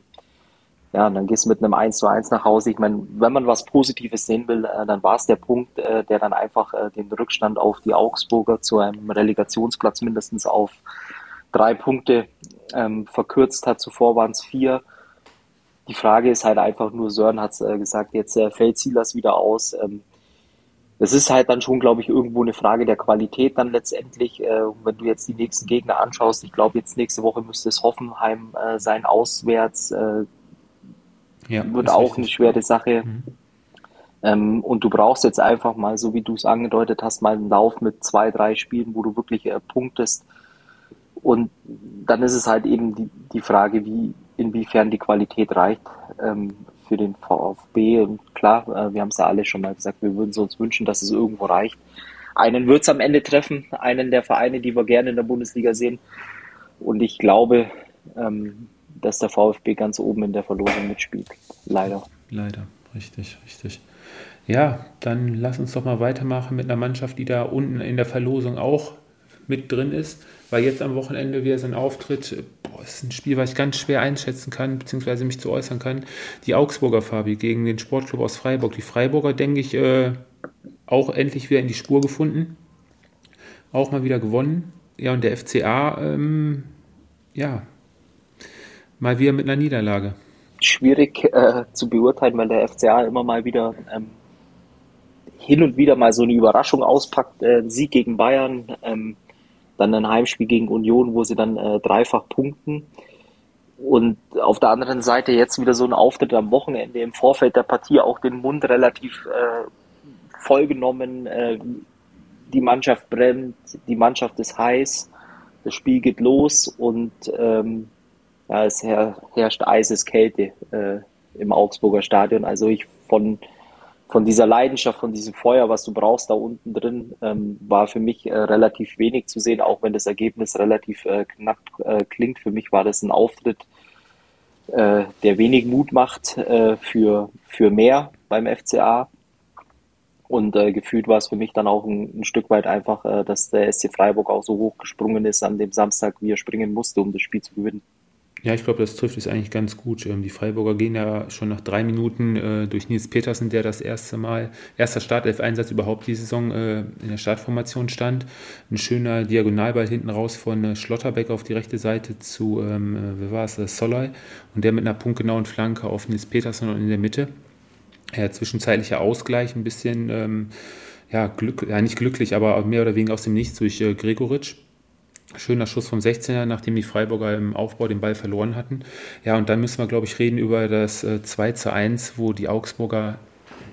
ja, dann gehst du mit einem 1 zu 1 nach Hause. Ich meine, wenn man was Positives sehen will, äh, dann war es der Punkt, äh, der dann einfach äh, den Rückstand auf die Augsburger zu einem Relegationsplatz mindestens auf drei Punkte ähm, verkürzt hat. Zuvor waren es vier. Die Frage ist halt einfach nur, Sören hat es äh, gesagt, jetzt äh, fällt Silas wieder aus. Ähm, das ist halt dann schon, glaube ich, irgendwo eine Frage der Qualität dann letztendlich. Äh, wenn du jetzt die nächsten Gegner anschaust, ich glaube, jetzt nächste Woche müsste es Hoffenheim äh, sein, auswärts. Äh, ja, wird auch richtig. eine schwere Sache. Mhm. Ähm, und du brauchst jetzt einfach mal, so wie du es angedeutet hast, mal einen Lauf mit zwei, drei Spielen, wo du wirklich äh, punktest. Und dann ist es halt eben die, die Frage, wie, inwiefern die Qualität reicht. Ähm, für den VfB. Und klar, äh, wir haben es ja alle schon mal gesagt, wir würden es uns wünschen, dass es irgendwo reicht. Einen wird es am Ende treffen, einen der Vereine, die wir gerne in der Bundesliga sehen. Und ich glaube, ähm, dass der VfB ganz oben in der Verlosung mitspielt. Leider. Leider, richtig, richtig. Ja, dann lass uns doch mal weitermachen mit einer Mannschaft, die da unten in der Verlosung auch mit drin ist weil jetzt am Wochenende wieder sein Auftritt, boah, ist ein Spiel, was ich ganz schwer einschätzen kann, beziehungsweise mich zu äußern kann. Die Augsburger Fabi gegen den Sportclub aus Freiburg. Die Freiburger, denke ich, äh, auch endlich wieder in die Spur gefunden. Auch mal wieder gewonnen. Ja, und der FCA, ähm, ja, mal wieder mit einer Niederlage. Schwierig äh, zu beurteilen, weil der FCA immer mal wieder ähm, hin und wieder mal so eine Überraschung auspackt. Äh, Sieg gegen Bayern, ähm, dann ein Heimspiel gegen Union, wo sie dann äh, dreifach punkten. Und auf der anderen Seite jetzt wieder so ein Auftritt am Wochenende im Vorfeld der Partie auch den Mund relativ äh, vollgenommen. Äh, die Mannschaft brennt, die Mannschaft ist heiß, das Spiel geht los und ähm, ja, es her herrscht Eiseskälte äh, im Augsburger Stadion. Also ich von von dieser Leidenschaft, von diesem Feuer, was du brauchst da unten drin, ähm, war für mich äh, relativ wenig zu sehen, auch wenn das Ergebnis relativ äh, knapp äh, klingt. Für mich war das ein Auftritt, äh, der wenig Mut macht äh, für, für mehr beim FCA. Und äh, gefühlt war es für mich dann auch ein, ein Stück weit einfach, dass der SC Freiburg auch so hoch gesprungen ist an dem Samstag, wie er springen musste, um das Spiel zu gewinnen. Ja, ich glaube, das trifft es eigentlich ganz gut. Ähm, die Freiburger gehen ja schon nach drei Minuten äh, durch Nils Petersen, der das erste Mal, erster Startelf-Einsatz überhaupt die Saison äh, in der Startformation stand. Ein schöner Diagonalball hinten raus von äh, Schlotterbeck auf die rechte Seite zu, ähm, wie war es, Soloy. Und der mit einer punktgenauen Flanke auf Nils Petersen und in der Mitte. Ja, zwischenzeitlicher Ausgleich, ein bisschen, ähm, ja, Glück, ja, nicht glücklich, aber mehr oder weniger aus dem Nichts durch Gregoritsch. Schöner Schuss vom 16er, nachdem die Freiburger im Aufbau den Ball verloren hatten. Ja, und dann müssen wir, glaube ich, reden über das äh, 2 zu 1, wo die Augsburger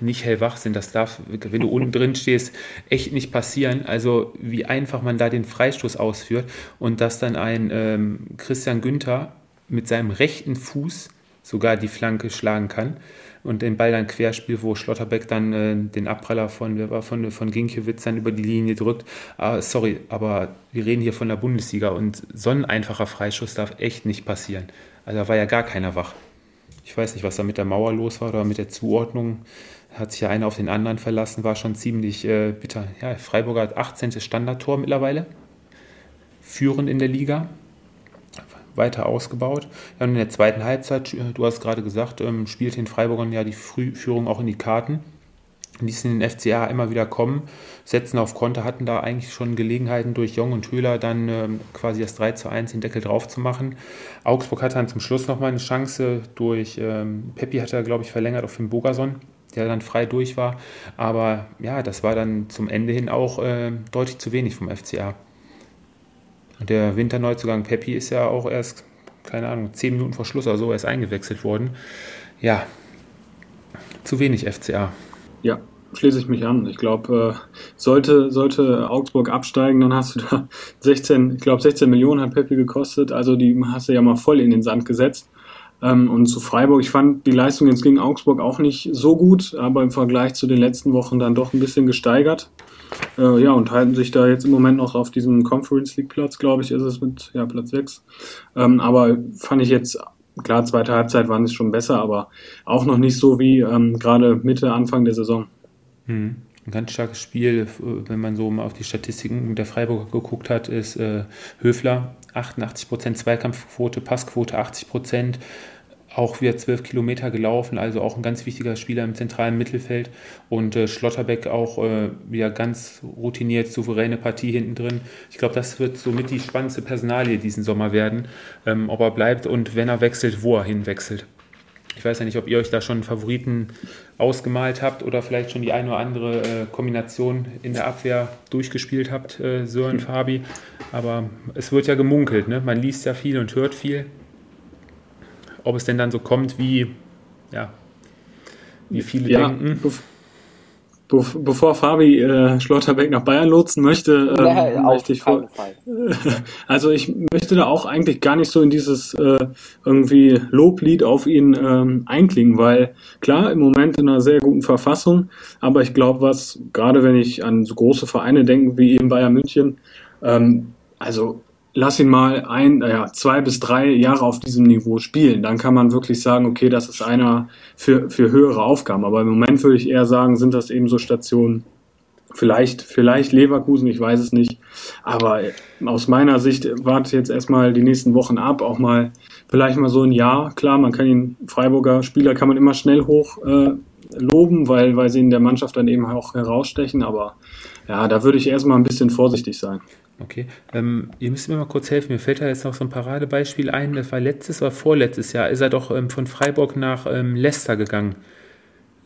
nicht hellwach sind. Das darf, wenn du unten drin stehst, echt nicht passieren. Also wie einfach man da den Freistoß ausführt und dass dann ein ähm, Christian Günther mit seinem rechten Fuß sogar die Flanke schlagen kann und den Ball dann querspielt, wo Schlotterbeck dann äh, den Abpraller von, von, von Ginkiewicz dann über die Linie drückt. Ah, sorry, aber wir reden hier von der Bundesliga und so ein einfacher Freischuss darf echt nicht passieren. Also da war ja gar keiner wach. Ich weiß nicht, was da mit der Mauer los war oder mit der Zuordnung. Hat sich ja einer auf den anderen verlassen, war schon ziemlich äh, bitter. Ja, Freiburger hat 18. Standardtor mittlerweile. Führend in der Liga weiter ausgebaut. Ja, und in der zweiten Halbzeit, äh, du hast gerade gesagt, ähm, spielt den Freiburgern ja die Frühführung auch in die Karten. ließen den FCA immer wieder kommen, setzen auf Konter, hatten da eigentlich schon Gelegenheiten durch Jong und Höhler dann ähm, quasi das 3 zu 1 den Deckel drauf zu machen. Augsburg hatte dann zum Schluss nochmal eine Chance durch, ähm, Peppi hat er glaube ich verlängert auf den Bogason, der dann frei durch war, aber ja, das war dann zum Ende hin auch äh, deutlich zu wenig vom FCA. Und der Winterneuzugang Peppi ist ja auch erst, keine Ahnung, 10 Minuten vor Schluss oder so erst eingewechselt worden. Ja, zu wenig FCA. Ja, schließe ich mich an. Ich glaube, äh, sollte, sollte Augsburg absteigen, dann hast du da (laughs) 16, ich glaube 16 Millionen hat Peppi gekostet, also die hast du ja mal voll in den Sand gesetzt. Ähm, und zu Freiburg, ich fand die Leistung jetzt gegen Augsburg auch nicht so gut, aber im Vergleich zu den letzten Wochen dann doch ein bisschen gesteigert. Äh, ja, und halten sich da jetzt im Moment noch auf diesem Conference League Platz, glaube ich, ist es mit ja, Platz 6. Ähm, aber fand ich jetzt Klar, zweite Halbzeit waren es schon besser, aber auch noch nicht so wie ähm, gerade Mitte, Anfang der Saison. Hm. Ein ganz starkes Spiel, wenn man so mal auf die Statistiken der Freiburger geguckt hat, ist äh, Höfler 88% Zweikampfquote, Passquote 80%, auch wieder zwölf Kilometer gelaufen, also auch ein ganz wichtiger Spieler im zentralen Mittelfeld. Und äh, Schlotterbeck auch äh, wieder ganz routiniert, souveräne Partie hinten drin. Ich glaube, das wird somit die spannendste Personalie diesen Sommer werden, ähm, ob er bleibt und wenn er wechselt, wo er hinwechselt. Ich weiß ja nicht, ob ihr euch da schon Favoriten ausgemalt habt oder vielleicht schon die eine oder andere äh, Kombination in der Abwehr durchgespielt habt, äh, Sören, Fabi. Aber es wird ja gemunkelt, ne? man liest ja viel und hört viel ob es denn dann so kommt, wie, ja, wie viele ja, denken. Be bevor Fabi äh, Schlotterbeck nach Bayern lotsen möchte, ähm, ja, möchte ich vor (laughs) also ich möchte da auch eigentlich gar nicht so in dieses äh, irgendwie Loblied auf ihn ähm, einklingen, weil klar im Moment in einer sehr guten Verfassung, aber ich glaube, was gerade wenn ich an so große Vereine denke wie eben Bayern München, ähm, also lass ihn mal ein, ja, zwei bis drei Jahre auf diesem Niveau spielen. Dann kann man wirklich sagen, okay, das ist einer für, für höhere Aufgaben. Aber im Moment würde ich eher sagen, sind das eben so Stationen, vielleicht, vielleicht Leverkusen, ich weiß es nicht. Aber aus meiner Sicht wartet jetzt erstmal die nächsten Wochen ab, auch mal vielleicht mal so ein Jahr. Klar, man kann ihn, Freiburger Spieler kann man immer schnell hoch äh, loben, weil, weil sie in der Mannschaft dann eben auch herausstechen. Aber ja, da würde ich erstmal ein bisschen vorsichtig sein. Okay. Ähm, ihr müsst mir mal kurz helfen. Mir fällt da jetzt noch so ein Paradebeispiel ein. Das war letztes oder vorletztes Jahr. Ist er doch ähm, von Freiburg nach ähm, Leicester gegangen.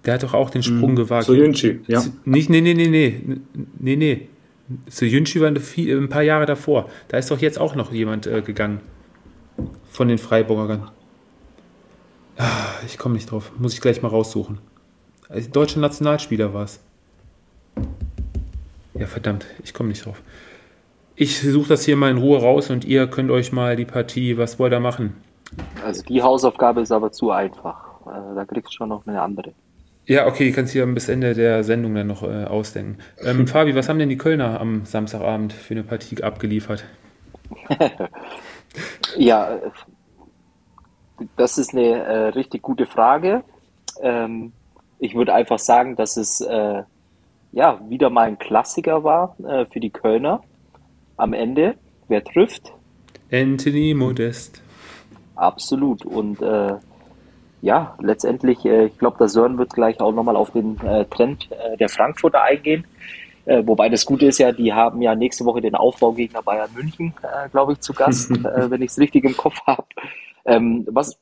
Der hat doch auch den Sprung mhm. gewagt. Soyunchi, ja. Nicht, nee, nee, nee, nee. Nee, nee. Soyunchi war ein paar Jahre davor. Da ist doch jetzt auch noch jemand äh, gegangen. Von den Freiburgern. Ah, ich komme nicht drauf. Muss ich gleich mal raussuchen. Also, deutscher Nationalspieler war es. Ja, verdammt. Ich komme nicht drauf. Ich suche das hier mal in Ruhe raus und ihr könnt euch mal die Partie, was wollt ihr machen? Also die Hausaufgabe ist aber zu einfach. Also da kriegst du schon noch eine andere. Ja, okay, die kannst du ja bis Ende der Sendung dann noch äh, ausdenken. Ähm, (laughs) Fabi, was haben denn die Kölner am Samstagabend für eine Partie abgeliefert? (laughs) ja, das ist eine äh, richtig gute Frage. Ähm, ich würde einfach sagen, dass es äh, ja wieder mal ein Klassiker war äh, für die Kölner am Ende, wer trifft? Anthony Modest. Absolut. Und äh, ja, letztendlich, äh, ich glaube, der Sören wird gleich auch nochmal auf den äh, Trend äh, der Frankfurter eingehen. Äh, wobei das Gute ist ja, die haben ja nächste Woche den Aufbaugegner Bayern München, glaube ich, zu Gast, (laughs) wenn ich es richtig im Kopf habe. Ähm, was,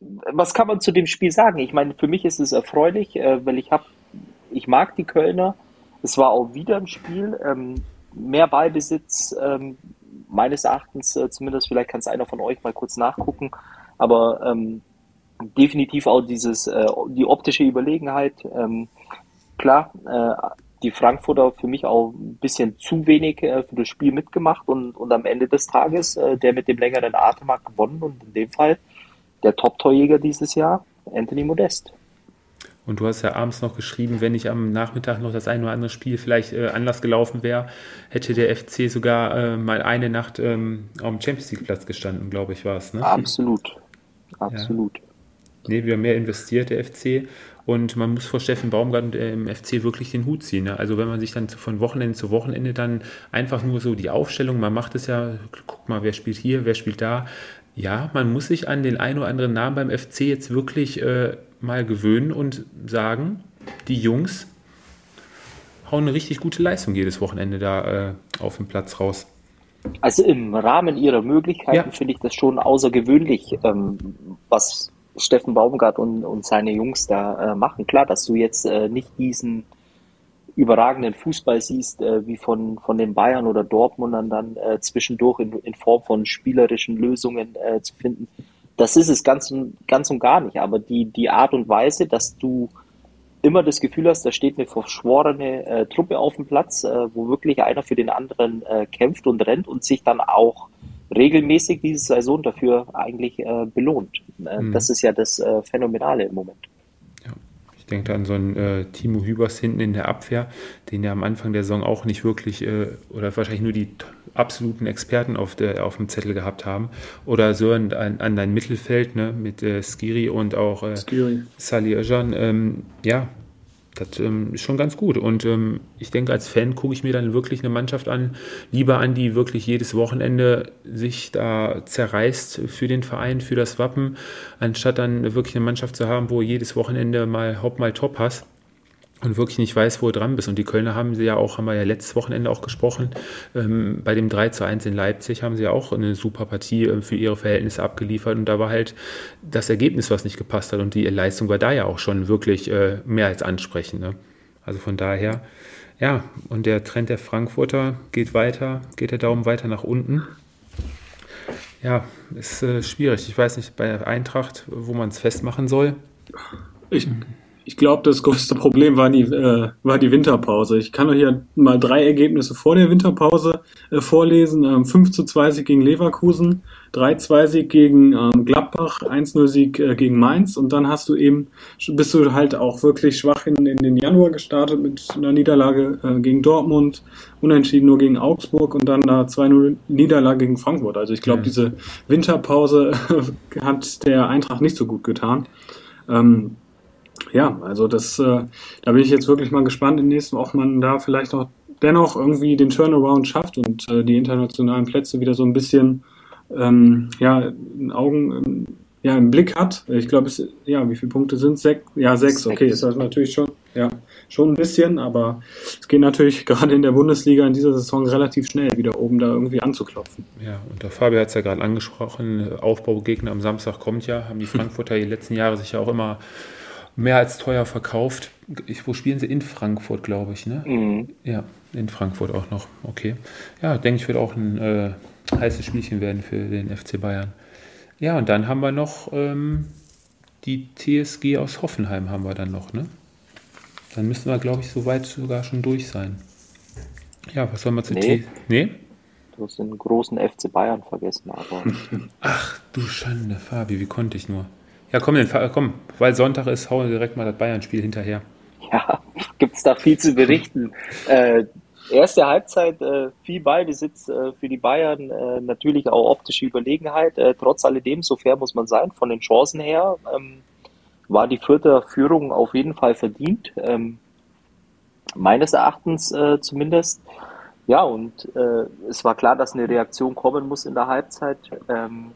was kann man zu dem Spiel sagen? Ich meine, für mich ist es erfreulich, weil ich habe, ich mag die Kölner. Es war auch wieder ein Spiel. Ähm, mehr Ballbesitz, ähm, meines Erachtens äh, zumindest, vielleicht kann es einer von euch mal kurz nachgucken, aber ähm, definitiv auch dieses, äh, die optische Überlegenheit. Ähm, klar, äh, die Frankfurter für mich auch ein bisschen zu wenig äh, für das Spiel mitgemacht und, und am Ende des Tages äh, der mit dem längeren Atem hat gewonnen und in dem Fall der Top-Torjäger dieses Jahr, Anthony Modest. Und du hast ja abends noch geschrieben, wenn nicht am Nachmittag noch das ein oder andere Spiel vielleicht äh, anders gelaufen wäre, hätte der FC sogar äh, mal eine Nacht ähm, auf dem Champions League Platz gestanden, glaube ich, war es. Ne? Absolut. Absolut. Ja. Nee, wir haben mehr investiert, der FC. Und man muss vor Steffen Baumgart im FC wirklich den Hut ziehen. Ne? Also wenn man sich dann von Wochenende zu Wochenende dann einfach nur so die Aufstellung, man macht es ja, guck mal, wer spielt hier, wer spielt da. Ja, man muss sich an den einen oder anderen Namen beim FC jetzt wirklich äh, mal gewöhnen und sagen, die Jungs hauen eine richtig gute Leistung jedes Wochenende da äh, auf dem Platz raus. Also im Rahmen ihrer Möglichkeiten ja. finde ich das schon außergewöhnlich, ähm, was Steffen Baumgart und, und seine Jungs da äh, machen. Klar, dass du jetzt äh, nicht diesen überragenden Fußball siehst, äh, wie von, von den Bayern oder Dortmundern dann äh, zwischendurch in, in Form von spielerischen Lösungen äh, zu finden. Das ist es ganz und, ganz und gar nicht. Aber die, die Art und Weise, dass du immer das Gefühl hast, da steht eine verschworene äh, Truppe auf dem Platz, äh, wo wirklich einer für den anderen äh, kämpft und rennt und sich dann auch regelmäßig diese Saison dafür eigentlich äh, belohnt. Äh, mhm. Das ist ja das äh, Phänomenale im Moment. Ich denke da an so einen äh, Timo Hübers hinten in der Abwehr, den ja am Anfang der Saison auch nicht wirklich äh, oder wahrscheinlich nur die absoluten Experten auf, der, auf dem Zettel gehabt haben. Oder so an, an dein Mittelfeld ne, mit äh, Skiri und auch äh, Salih Özcan. Ähm, ja, das ähm, ist schon ganz gut. Und ähm, ich denke, als Fan gucke ich mir dann wirklich eine Mannschaft an, lieber an, die wirklich jedes Wochenende sich da zerreißt für den Verein, für das Wappen, anstatt dann wirklich eine Mannschaft zu haben, wo jedes Wochenende mal Haupt mal Top hast und wirklich nicht weiß, wo du dran bist. Und die Kölner haben sie ja auch, haben wir ja letztes Wochenende auch gesprochen, ähm, bei dem 3 zu 1 in Leipzig haben sie ja auch eine super Partie äh, für ihre Verhältnisse abgeliefert. Und da war halt das Ergebnis, was nicht gepasst hat. Und die Leistung war da ja auch schon wirklich äh, mehr als ansprechend. Ne? Also von daher, ja, und der Trend der Frankfurter geht weiter, geht der Daumen weiter nach unten. Ja, ist äh, schwierig. Ich weiß nicht, bei der Eintracht, wo man es festmachen soll. Ich, ich glaube, das größte Problem war die, äh, war die Winterpause. Ich kann euch ja mal drei Ergebnisse vor der Winterpause äh, vorlesen. Ähm, 5 zu 2 Sieg gegen Leverkusen, 3-2 Sieg gegen ähm, Gladbach, 1-0 Sieg äh, gegen Mainz und dann hast du eben, bist du halt auch wirklich schwach in, in den Januar gestartet mit einer Niederlage äh, gegen Dortmund, unentschieden nur gegen Augsburg und dann eine 2-0 Niederlage gegen Frankfurt. Also ich glaube, mhm. diese Winterpause (laughs) hat der Eintracht nicht so gut getan. Ähm, ja, also das, äh, da bin ich jetzt wirklich mal gespannt im nächsten, ob man da vielleicht auch dennoch irgendwie den Turnaround schafft und äh, die internationalen Plätze wieder so ein bisschen ähm, ja, in Augen, ähm, ja, im Blick hat. Ich glaube, es, ja, wie viele Punkte sind es? Ja, sechs, okay, ist das natürlich schon, ja, schon ein bisschen, aber es geht natürlich (laughs) gerade in der Bundesliga in dieser Saison relativ schnell, wieder oben da irgendwie anzuklopfen. Ja, und der Fabio hat es ja gerade angesprochen, Aufbaugegner am Samstag kommt ja, haben die (laughs) Frankfurter die letzten Jahre sich ja auch immer mehr als teuer verkauft. Ich, wo spielen sie? In Frankfurt, glaube ich, ne? Mhm. Ja, in Frankfurt auch noch. Okay. Ja, denke ich, wird auch ein äh, heißes Spielchen werden für den FC Bayern. Ja, und dann haben wir noch ähm, die TSG aus Hoffenheim haben wir dann noch, ne? Dann müssen wir, glaube ich, soweit sogar schon durch sein. Ja, was soll man zu nee. T... Nee? Du hast den großen FC Bayern vergessen, aber. (laughs) Ach du Schande, Fabi, wie konnte ich nur? Ja, komm, komm, weil Sonntag ist, hauen wir direkt mal das Bayern-Spiel hinterher. Ja, (laughs) gibt es da viel zu berichten. äh, erste Halbzeit äh, viel Ballbesitz äh, für die Bayern, äh, natürlich auch optische Überlegenheit. Äh, trotz alledem, so fair muss man sein, von den Chancen her ähm, war die vierte Führung auf jeden Fall verdient. Ähm, meines Erachtens äh, zumindest. Ja, und äh, es war klar, dass eine Reaktion kommen muss in der Halbzeit. Ähm,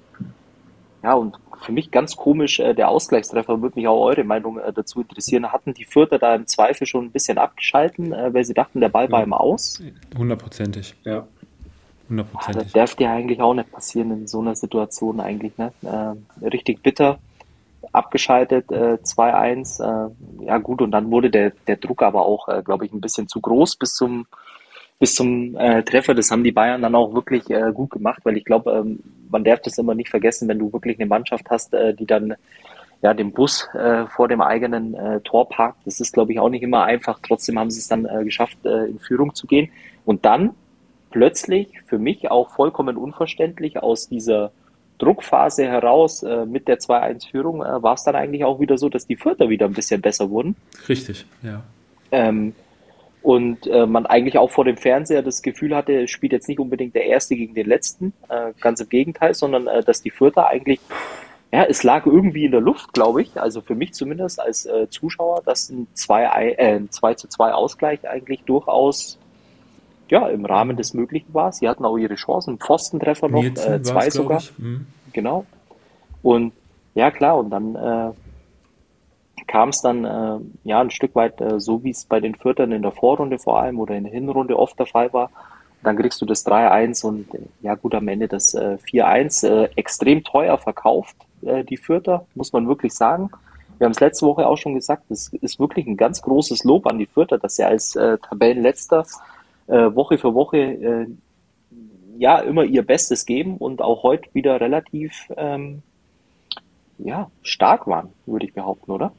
ja, und für mich ganz komisch, äh, der Ausgleichstreffer würde mich auch eure Meinung äh, dazu interessieren. Hatten die Fürther da im Zweifel schon ein bisschen abgeschalten, äh, weil sie dachten, der Ball war im Aus? Hundertprozentig, ja. Hundertprozentig. Das darf dir eigentlich auch nicht passieren in so einer Situation eigentlich. Ne? Äh, richtig bitter, abgeschaltet, äh, 2-1. Äh, ja gut, und dann wurde der, der Druck aber auch, äh, glaube ich, ein bisschen zu groß bis zum bis zum äh, Treffer. Das haben die Bayern dann auch wirklich äh, gut gemacht, weil ich glaube, ähm, man darf das immer nicht vergessen, wenn du wirklich eine Mannschaft hast, äh, die dann ja den Bus äh, vor dem eigenen äh, Tor parkt. Das ist, glaube ich, auch nicht immer einfach. Trotzdem haben sie es dann äh, geschafft, äh, in Führung zu gehen. Und dann plötzlich, für mich auch vollkommen unverständlich, aus dieser Druckphase heraus äh, mit der 2-1-Führung äh, war es dann eigentlich auch wieder so, dass die Vierter wieder ein bisschen besser wurden. Richtig, ja. Ähm, und äh, man eigentlich auch vor dem Fernseher das Gefühl hatte, spielt jetzt nicht unbedingt der Erste gegen den Letzten, äh, ganz im Gegenteil, sondern äh, dass die Vierter eigentlich, ja, es lag irgendwie in der Luft, glaube ich, also für mich zumindest als äh, Zuschauer, dass ein 2, äh, ein 2 zu 2 Ausgleich eigentlich durchaus ja, im Rahmen des Möglichen war. Sie hatten auch ihre Chancen, Pfostentreffer noch, äh, zwei sogar. Mhm. Genau. Und ja, klar, und dann äh, kam es dann äh, ja ein Stück weit äh, so, wie es bei den Viertern in der Vorrunde vor allem oder in der Hinrunde oft der Fall war. Dann kriegst du das 3-1 und äh, ja gut, am Ende das äh, 4-1 äh, extrem teuer verkauft, äh, die Vierter, muss man wirklich sagen. Wir haben es letzte Woche auch schon gesagt, es ist wirklich ein ganz großes Lob an die Vierter, dass sie als Tabellenletzter Woche für Woche ja immer ihr Bestes geben und auch heute wieder relativ ähm, ja, stark waren, würde ich behaupten, oder?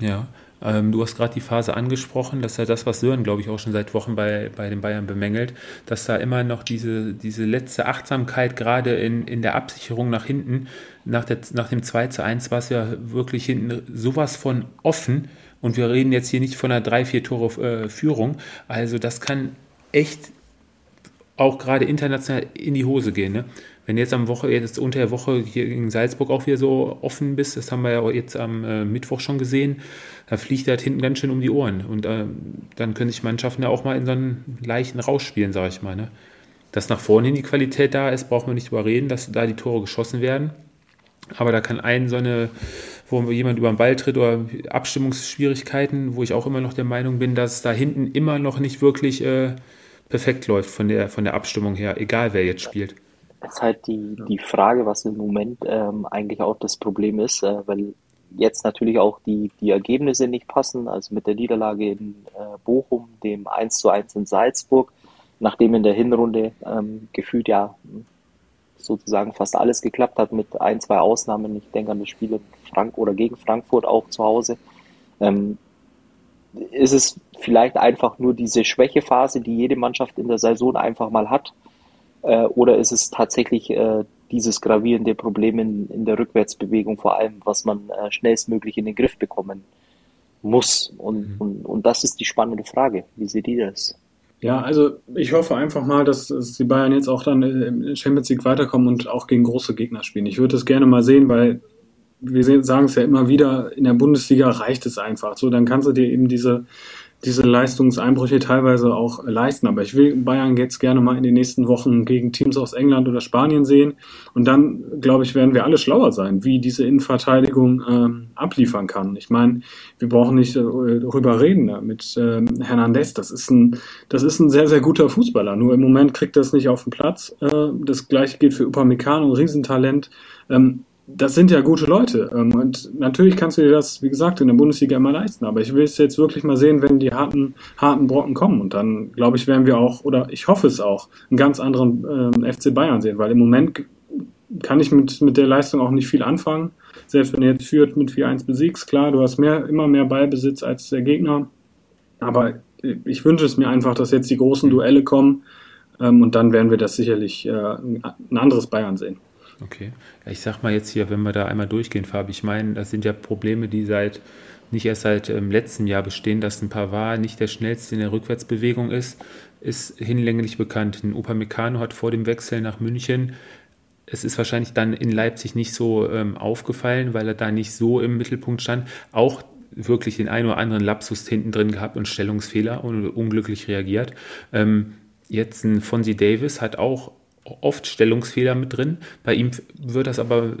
Ja, ähm, du hast gerade die Phase angesprochen, das ist ja das, was Sören, glaube ich, auch schon seit Wochen bei, bei den Bayern bemängelt, dass da immer noch diese, diese letzte Achtsamkeit gerade in, in der Absicherung nach hinten, nach, der, nach dem 2 zu 1 war es ja wirklich hinten sowas von offen und wir reden jetzt hier nicht von einer 3-4 Tore äh, Führung, also das kann echt auch gerade international in die Hose gehen. Ne? Wenn jetzt am Woche, jetzt unter der Woche hier in Salzburg auch wieder so offen bist, das haben wir ja jetzt am äh, Mittwoch schon gesehen, da fliegt das hinten ganz schön um die Ohren. Und äh, dann können sich Mannschaften ja auch mal in so einen leichten Rausch spielen, sage ich mal. Ne? Dass nach vorne hin die Qualität da ist, brauchen wir nicht überreden, dass da die Tore geschossen werden. Aber da kann ein so eine, wo jemand über den Ball tritt oder Abstimmungsschwierigkeiten, wo ich auch immer noch der Meinung bin, dass da hinten immer noch nicht wirklich äh, perfekt läuft von der, von der Abstimmung her, egal wer jetzt spielt ist halt die, die Frage, was im Moment ähm, eigentlich auch das Problem ist, äh, weil jetzt natürlich auch die, die Ergebnisse nicht passen, also mit der Niederlage in äh, Bochum, dem 1 zu 1 in Salzburg, nachdem in der Hinrunde ähm, gefühlt ja sozusagen fast alles geklappt hat mit ein, zwei Ausnahmen. Ich denke an das Spiel in Frank oder gegen Frankfurt auch zu Hause. Ähm, ist es vielleicht einfach nur diese Schwächephase, die jede Mannschaft in der Saison einfach mal hat, äh, oder ist es tatsächlich äh, dieses gravierende Problem in, in der Rückwärtsbewegung vor allem, was man äh, schnellstmöglich in den Griff bekommen muss? Und, mhm. und, und das ist die spannende Frage. Wie seht ihr das? Ja, also ich hoffe einfach mal, dass, dass die Bayern jetzt auch dann im Champions League weiterkommen und auch gegen große Gegner spielen. Ich würde das gerne mal sehen, weil wir sagen es ja immer wieder, in der Bundesliga reicht es einfach. So, dann kannst du dir eben diese diese Leistungseinbrüche teilweise auch leisten. Aber ich will Bayern jetzt gerne mal in den nächsten Wochen gegen Teams aus England oder Spanien sehen. Und dann, glaube ich, werden wir alle schlauer sein, wie diese Innenverteidigung ähm, abliefern kann. Ich meine, wir brauchen nicht äh, darüber reden ne, mit ähm, Hernandez. Das ist, ein, das ist ein sehr, sehr guter Fußballer. Nur im Moment kriegt er es nicht auf den Platz. Äh, das gleiche gilt für Upamecano, Riesentalent. Ähm, das sind ja gute Leute. Ähm, und natürlich kannst du dir das, wie gesagt, in der Bundesliga immer leisten. Aber ich will es jetzt wirklich mal sehen, wenn die harten, harten Brocken kommen. Und dann, glaube ich, werden wir auch, oder ich hoffe es auch, einen ganz anderen ähm, FC Bayern sehen. Weil im Moment kann ich mit, mit der Leistung auch nicht viel anfangen. Selbst wenn du jetzt führt mit 4-1 besiegst, klar, du hast mehr, immer mehr Ballbesitz als der Gegner. Aber ich wünsche es mir einfach, dass jetzt die großen Duelle kommen. Ähm, und dann werden wir das sicherlich äh, ein anderes Bayern sehen. Okay. Ich sag mal jetzt hier, wenn wir da einmal durchgehen, Fabi, ich meine, das sind ja Probleme, die seit nicht erst seit ähm, letztem Jahr bestehen, dass ein Pavard nicht der schnellste in der Rückwärtsbewegung ist, ist hinlänglich bekannt. Ein Upamecano hat vor dem Wechsel nach München, es ist wahrscheinlich dann in Leipzig nicht so ähm, aufgefallen, weil er da nicht so im Mittelpunkt stand, auch wirklich den einen oder anderen Lapsus hinten drin gehabt und Stellungsfehler und unglücklich reagiert. Ähm, jetzt ein Fonzie Davis hat auch oft Stellungsfehler mit drin. Bei ihm wird das aber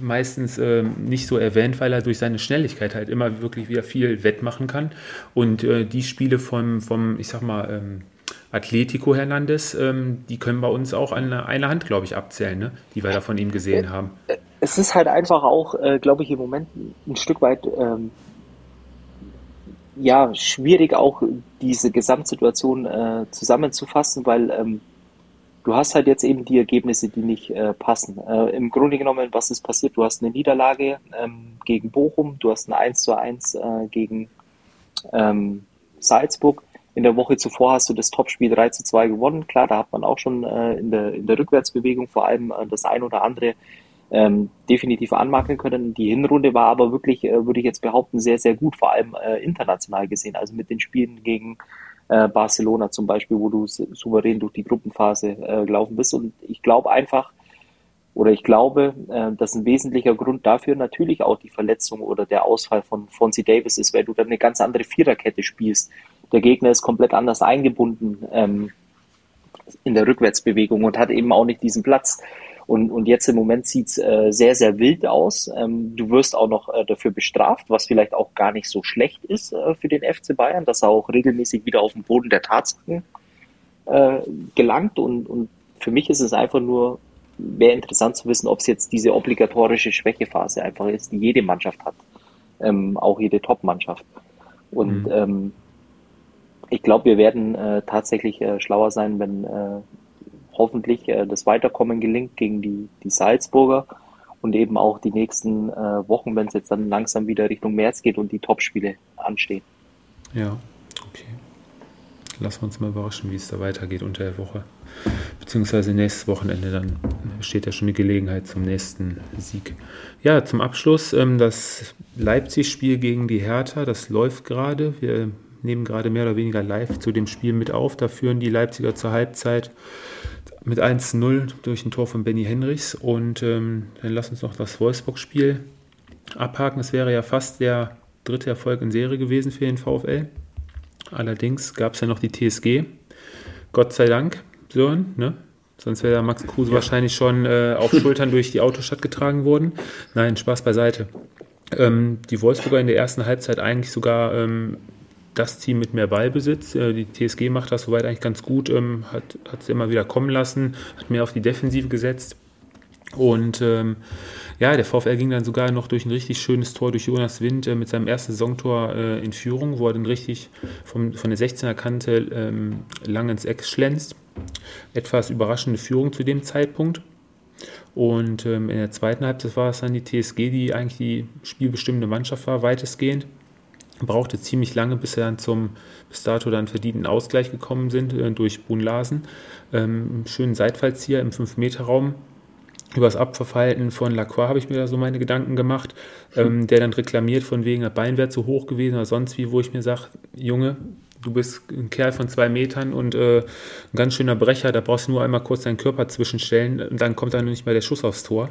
meistens äh, nicht so erwähnt, weil er durch seine Schnelligkeit halt immer wirklich wieder viel wettmachen kann. Und äh, die Spiele vom, vom, ich sag mal, ähm, Atletico Hernandez, ähm, die können bei uns auch an einer Hand, glaube ich, abzählen, ne? die wir da von ihm gesehen haben. Es ist halt einfach auch, äh, glaube ich, im Moment ein Stück weit ähm, ja, schwierig auch diese Gesamtsituation äh, zusammenzufassen, weil ähm, du hast halt jetzt eben die Ergebnisse, die nicht äh, passen. Äh, Im Grunde genommen, was ist passiert? Du hast eine Niederlage ähm, gegen Bochum, du hast ein 1 zu 1 äh, gegen ähm, Salzburg. In der Woche zuvor hast du das Topspiel 3 zu 2 gewonnen. Klar, da hat man auch schon äh, in, der, in der Rückwärtsbewegung vor allem äh, das ein oder andere ähm, definitiv anmarken können. Die Hinrunde war aber wirklich, äh, würde ich jetzt behaupten, sehr, sehr gut, vor allem international gesehen. Also mit den Spielen gegen äh, Barcelona zum Beispiel, wo du souverän durch die Gruppenphase äh, gelaufen bist. Und ich glaube einfach, oder ich glaube, äh, dass ein wesentlicher Grund dafür natürlich auch die Verletzung oder der Ausfall von Fonzie Davis ist, weil du dann eine ganz andere Viererkette spielst. Der Gegner ist komplett anders eingebunden ähm, in der Rückwärtsbewegung und hat eben auch nicht diesen Platz. Und, und jetzt im Moment sieht's äh, sehr, sehr wild aus. Ähm, du wirst auch noch äh, dafür bestraft, was vielleicht auch gar nicht so schlecht ist äh, für den FC Bayern, dass er auch regelmäßig wieder auf den Boden der Tatsachen äh, gelangt. Und, und für mich ist es einfach nur, wäre interessant zu wissen, ob es jetzt diese obligatorische Schwächephase einfach ist, die jede Mannschaft hat. Ähm, auch jede Top-Mannschaft. Und mhm. ähm, ich glaube, wir werden äh, tatsächlich äh, schlauer sein, wenn äh, hoffentlich äh, das Weiterkommen gelingt gegen die, die Salzburger und eben auch die nächsten äh, Wochen, wenn es jetzt dann langsam wieder Richtung März geht und die Topspiele anstehen. Ja, okay. Lassen wir uns mal überraschen, wie es da weitergeht unter der Woche. Beziehungsweise nächstes Wochenende, dann besteht ja schon die Gelegenheit zum nächsten Sieg. Ja, zum Abschluss ähm, das Leipzig-Spiel gegen die Hertha, das läuft gerade. Wir nehmen gerade mehr oder weniger live zu dem Spiel mit auf. Da führen die Leipziger zur Halbzeit mit 1-0 durch ein Tor von Benny Henrichs. Und ähm, dann lass uns noch das Wolfsburg-Spiel abhaken. Es wäre ja fast der dritte Erfolg in Serie gewesen für den VfL. Allerdings gab es ja noch die TSG. Gott sei Dank, Sören, ne? Sonst wäre Max Kruse ja. wahrscheinlich schon äh, auf (laughs) Schultern durch die Autostadt getragen worden. Nein, Spaß beiseite. Ähm, die Wolfsburger in der ersten Halbzeit eigentlich sogar ähm, das Team mit mehr Ballbesitz. Äh, die TSG macht das soweit eigentlich ganz gut, ähm, hat, es immer wieder kommen lassen, hat mehr auf die Defensive gesetzt. Und ähm, ja, der VfL ging dann sogar noch durch ein richtig schönes Tor durch Jonas Wind äh, mit seinem ersten Saisontor äh, in Führung, wo er dann richtig vom, von der 16er Kante ähm, lang ins Eck schlänzt. Etwas überraschende Führung zu dem Zeitpunkt. Und ähm, in der zweiten Halbzeit war es dann die TSG, die eigentlich die spielbestimmende Mannschaft war, weitestgehend brauchte ziemlich lange, bis er dann zum bis dato dann verdienten Ausgleich gekommen sind äh, durch Brun Larsen. Ähm, schönen Seitfallzieher im 5-Meter-Raum. Über das Abverhalten von Lacroix habe ich mir da so meine Gedanken gemacht, ähm, der dann reklamiert von wegen, der Bein wäre zu hoch gewesen oder sonst wie, wo ich mir sage, Junge, du bist ein Kerl von zwei Metern und äh, ein ganz schöner Brecher, da brauchst du nur einmal kurz deinen Körper zwischenstellen und dann kommt dann nicht mehr der Schuss aufs Tor.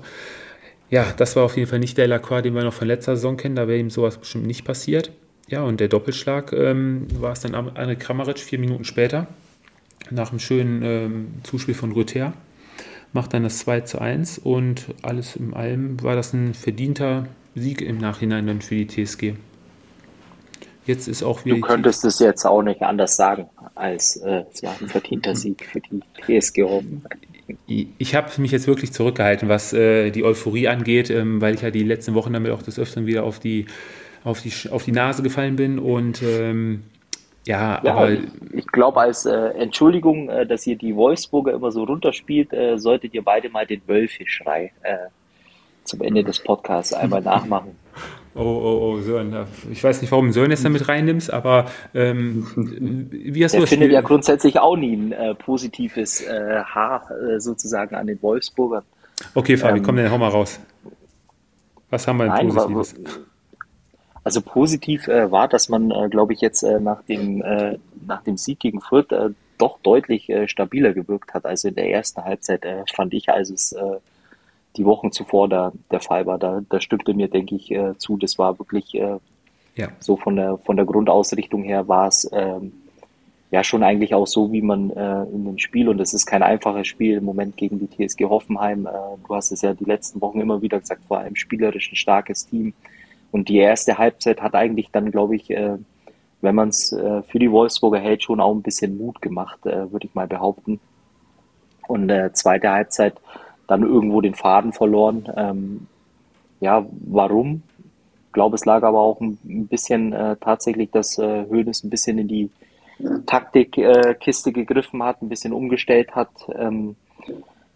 Ja, das war auf jeden Fall nicht der Lacroix, den wir noch von letzter Saison kennen, da wäre ihm sowas bestimmt nicht passiert. Ja, und der Doppelschlag ähm, war es dann André Kramaric vier Minuten später, nach einem schönen ähm, Zuspiel von Rüther, macht dann das 2 zu 1 und alles in allem war das ein verdienter Sieg im Nachhinein dann für die TSG. Jetzt ist auch wieder. Du könntest es jetzt auch nicht anders sagen, als äh, es war ein verdienter Sieg für die TSG Rom. Ich habe mich jetzt wirklich zurückgehalten, was äh, die Euphorie angeht, ähm, weil ich ja die letzten Wochen damit auch des Öfteren wieder auf die auf die, auf die Nase gefallen bin und ähm, ja, ja, aber. Ich glaube, als äh, Entschuldigung, äh, dass ihr die Wolfsburger immer so runterspielt, äh, solltet ihr beide mal den Wölfe-Schrei äh, zum Ende des Podcasts einmal nachmachen. (laughs) Oh, oh, oh, Sören. Ich weiß nicht, warum Sören jetzt damit reinnimmst, aber ähm, wie hast du das findet Spiel? ja grundsätzlich auch nie ein äh, positives äh, Haar sozusagen an den Wolfsburgern. Okay, Fabi, ähm, komm, dann hau mal raus. Was haben wir denn Positives? Also positiv äh, war, dass man, äh, glaube ich, jetzt äh, nach, dem, äh, nach dem Sieg gegen Fürth äh, doch deutlich äh, stabiler gewirkt hat. Also in der ersten Halbzeit fand ich, als es die Wochen zuvor da, der Fall war. Da, da stimmte mir, denke ich, zu. Das war wirklich ja. so von der, von der Grundausrichtung her war es ähm, ja schon eigentlich auch so, wie man in dem Spiel, und es ist kein einfaches Spiel im Moment gegen die TSG Hoffenheim. Du hast es ja die letzten Wochen immer wieder gesagt, vor allem spielerisch ein starkes Team und die erste Halbzeit hat eigentlich dann, glaube ich, äh, wenn man es äh, für die Wolfsburger hält, schon auch ein bisschen Mut gemacht, äh, würde ich mal behaupten. Und äh, zweite Halbzeit dann irgendwo den Faden verloren. Ähm, ja, warum? Ich glaube, es lag aber auch ein, bisschen äh, tatsächlich, dass äh, ein bisschen in die Taktikkiste äh, gegriffen hat, ein bisschen umgestellt hat. Ähm,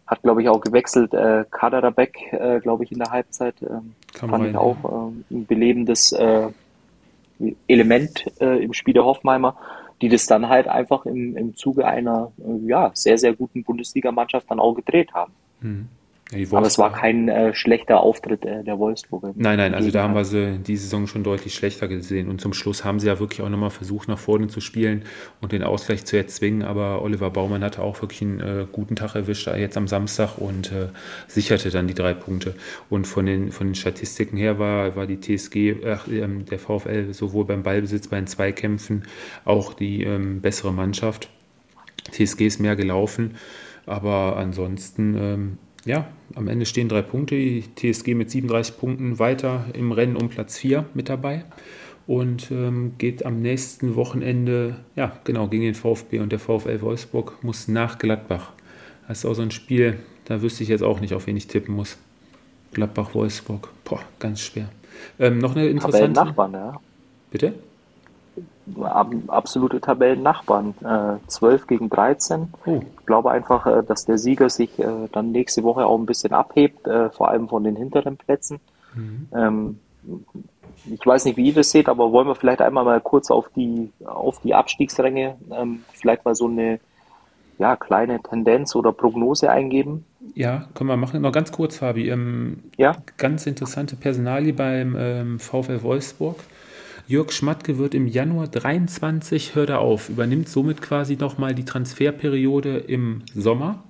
hat, glaube ich, auch gewechselt. Äh, Kaderabek, äh, glaube ich, in der Halbzeit. Ähm, fand rein, ich auch äh, ein belebendes äh, Element äh, im Spiel der Hoffenheimer, die das dann halt einfach im, im Zuge einer äh, ja, sehr, sehr guten Bundesligamannschaft dann auch gedreht haben. Mhm. Aber es war kein äh, schlechter Auftritt äh, der Wolfsburger. Nein, nein, also da haben wir sie die Saison schon deutlich schlechter gesehen. Und zum Schluss haben sie ja wirklich auch nochmal versucht, nach vorne zu spielen und den Ausgleich zu erzwingen. Aber Oliver Baumann hatte auch wirklich einen äh, guten Tag erwischt, äh, jetzt am Samstag und äh, sicherte dann die drei Punkte. Und von den, von den Statistiken her war, war die TSG, ähm, der VfL sowohl beim Ballbesitz, bei den Zweikämpfen auch die ähm, bessere Mannschaft. TSG ist mehr gelaufen. Aber ansonsten ähm, ja, am Ende stehen drei Punkte. Die TSG mit 37 Punkten weiter im Rennen um Platz 4 mit dabei und ähm, geht am nächsten Wochenende, ja, genau, gegen den VfB und der VfL Wolfsburg muss nach Gladbach. Das ist auch so ein Spiel, da wüsste ich jetzt auch nicht, auf wen ich tippen muss. Gladbach-Wolfsburg, boah, ganz schwer. Ähm, noch eine interessante. Nachbarn, ja. Bitte? Absolute Tabellennachbarn. Äh, 12 gegen 13. Oh. Ich glaube einfach, äh, dass der Sieger sich äh, dann nächste Woche auch ein bisschen abhebt, äh, vor allem von den hinteren Plätzen. Mhm. Ähm, ich weiß nicht, wie ihr das seht, aber wollen wir vielleicht einmal mal kurz auf die, auf die Abstiegsränge, ähm, vielleicht mal so eine ja, kleine Tendenz oder Prognose eingeben? Ja, können wir machen. Noch ganz kurz, Fabi. Ähm, ja? Ganz interessante Personalie beim ähm, VfL Wolfsburg. Jörg Schmatke wird im Januar 23, hört er auf, übernimmt somit quasi nochmal die Transferperiode im Sommer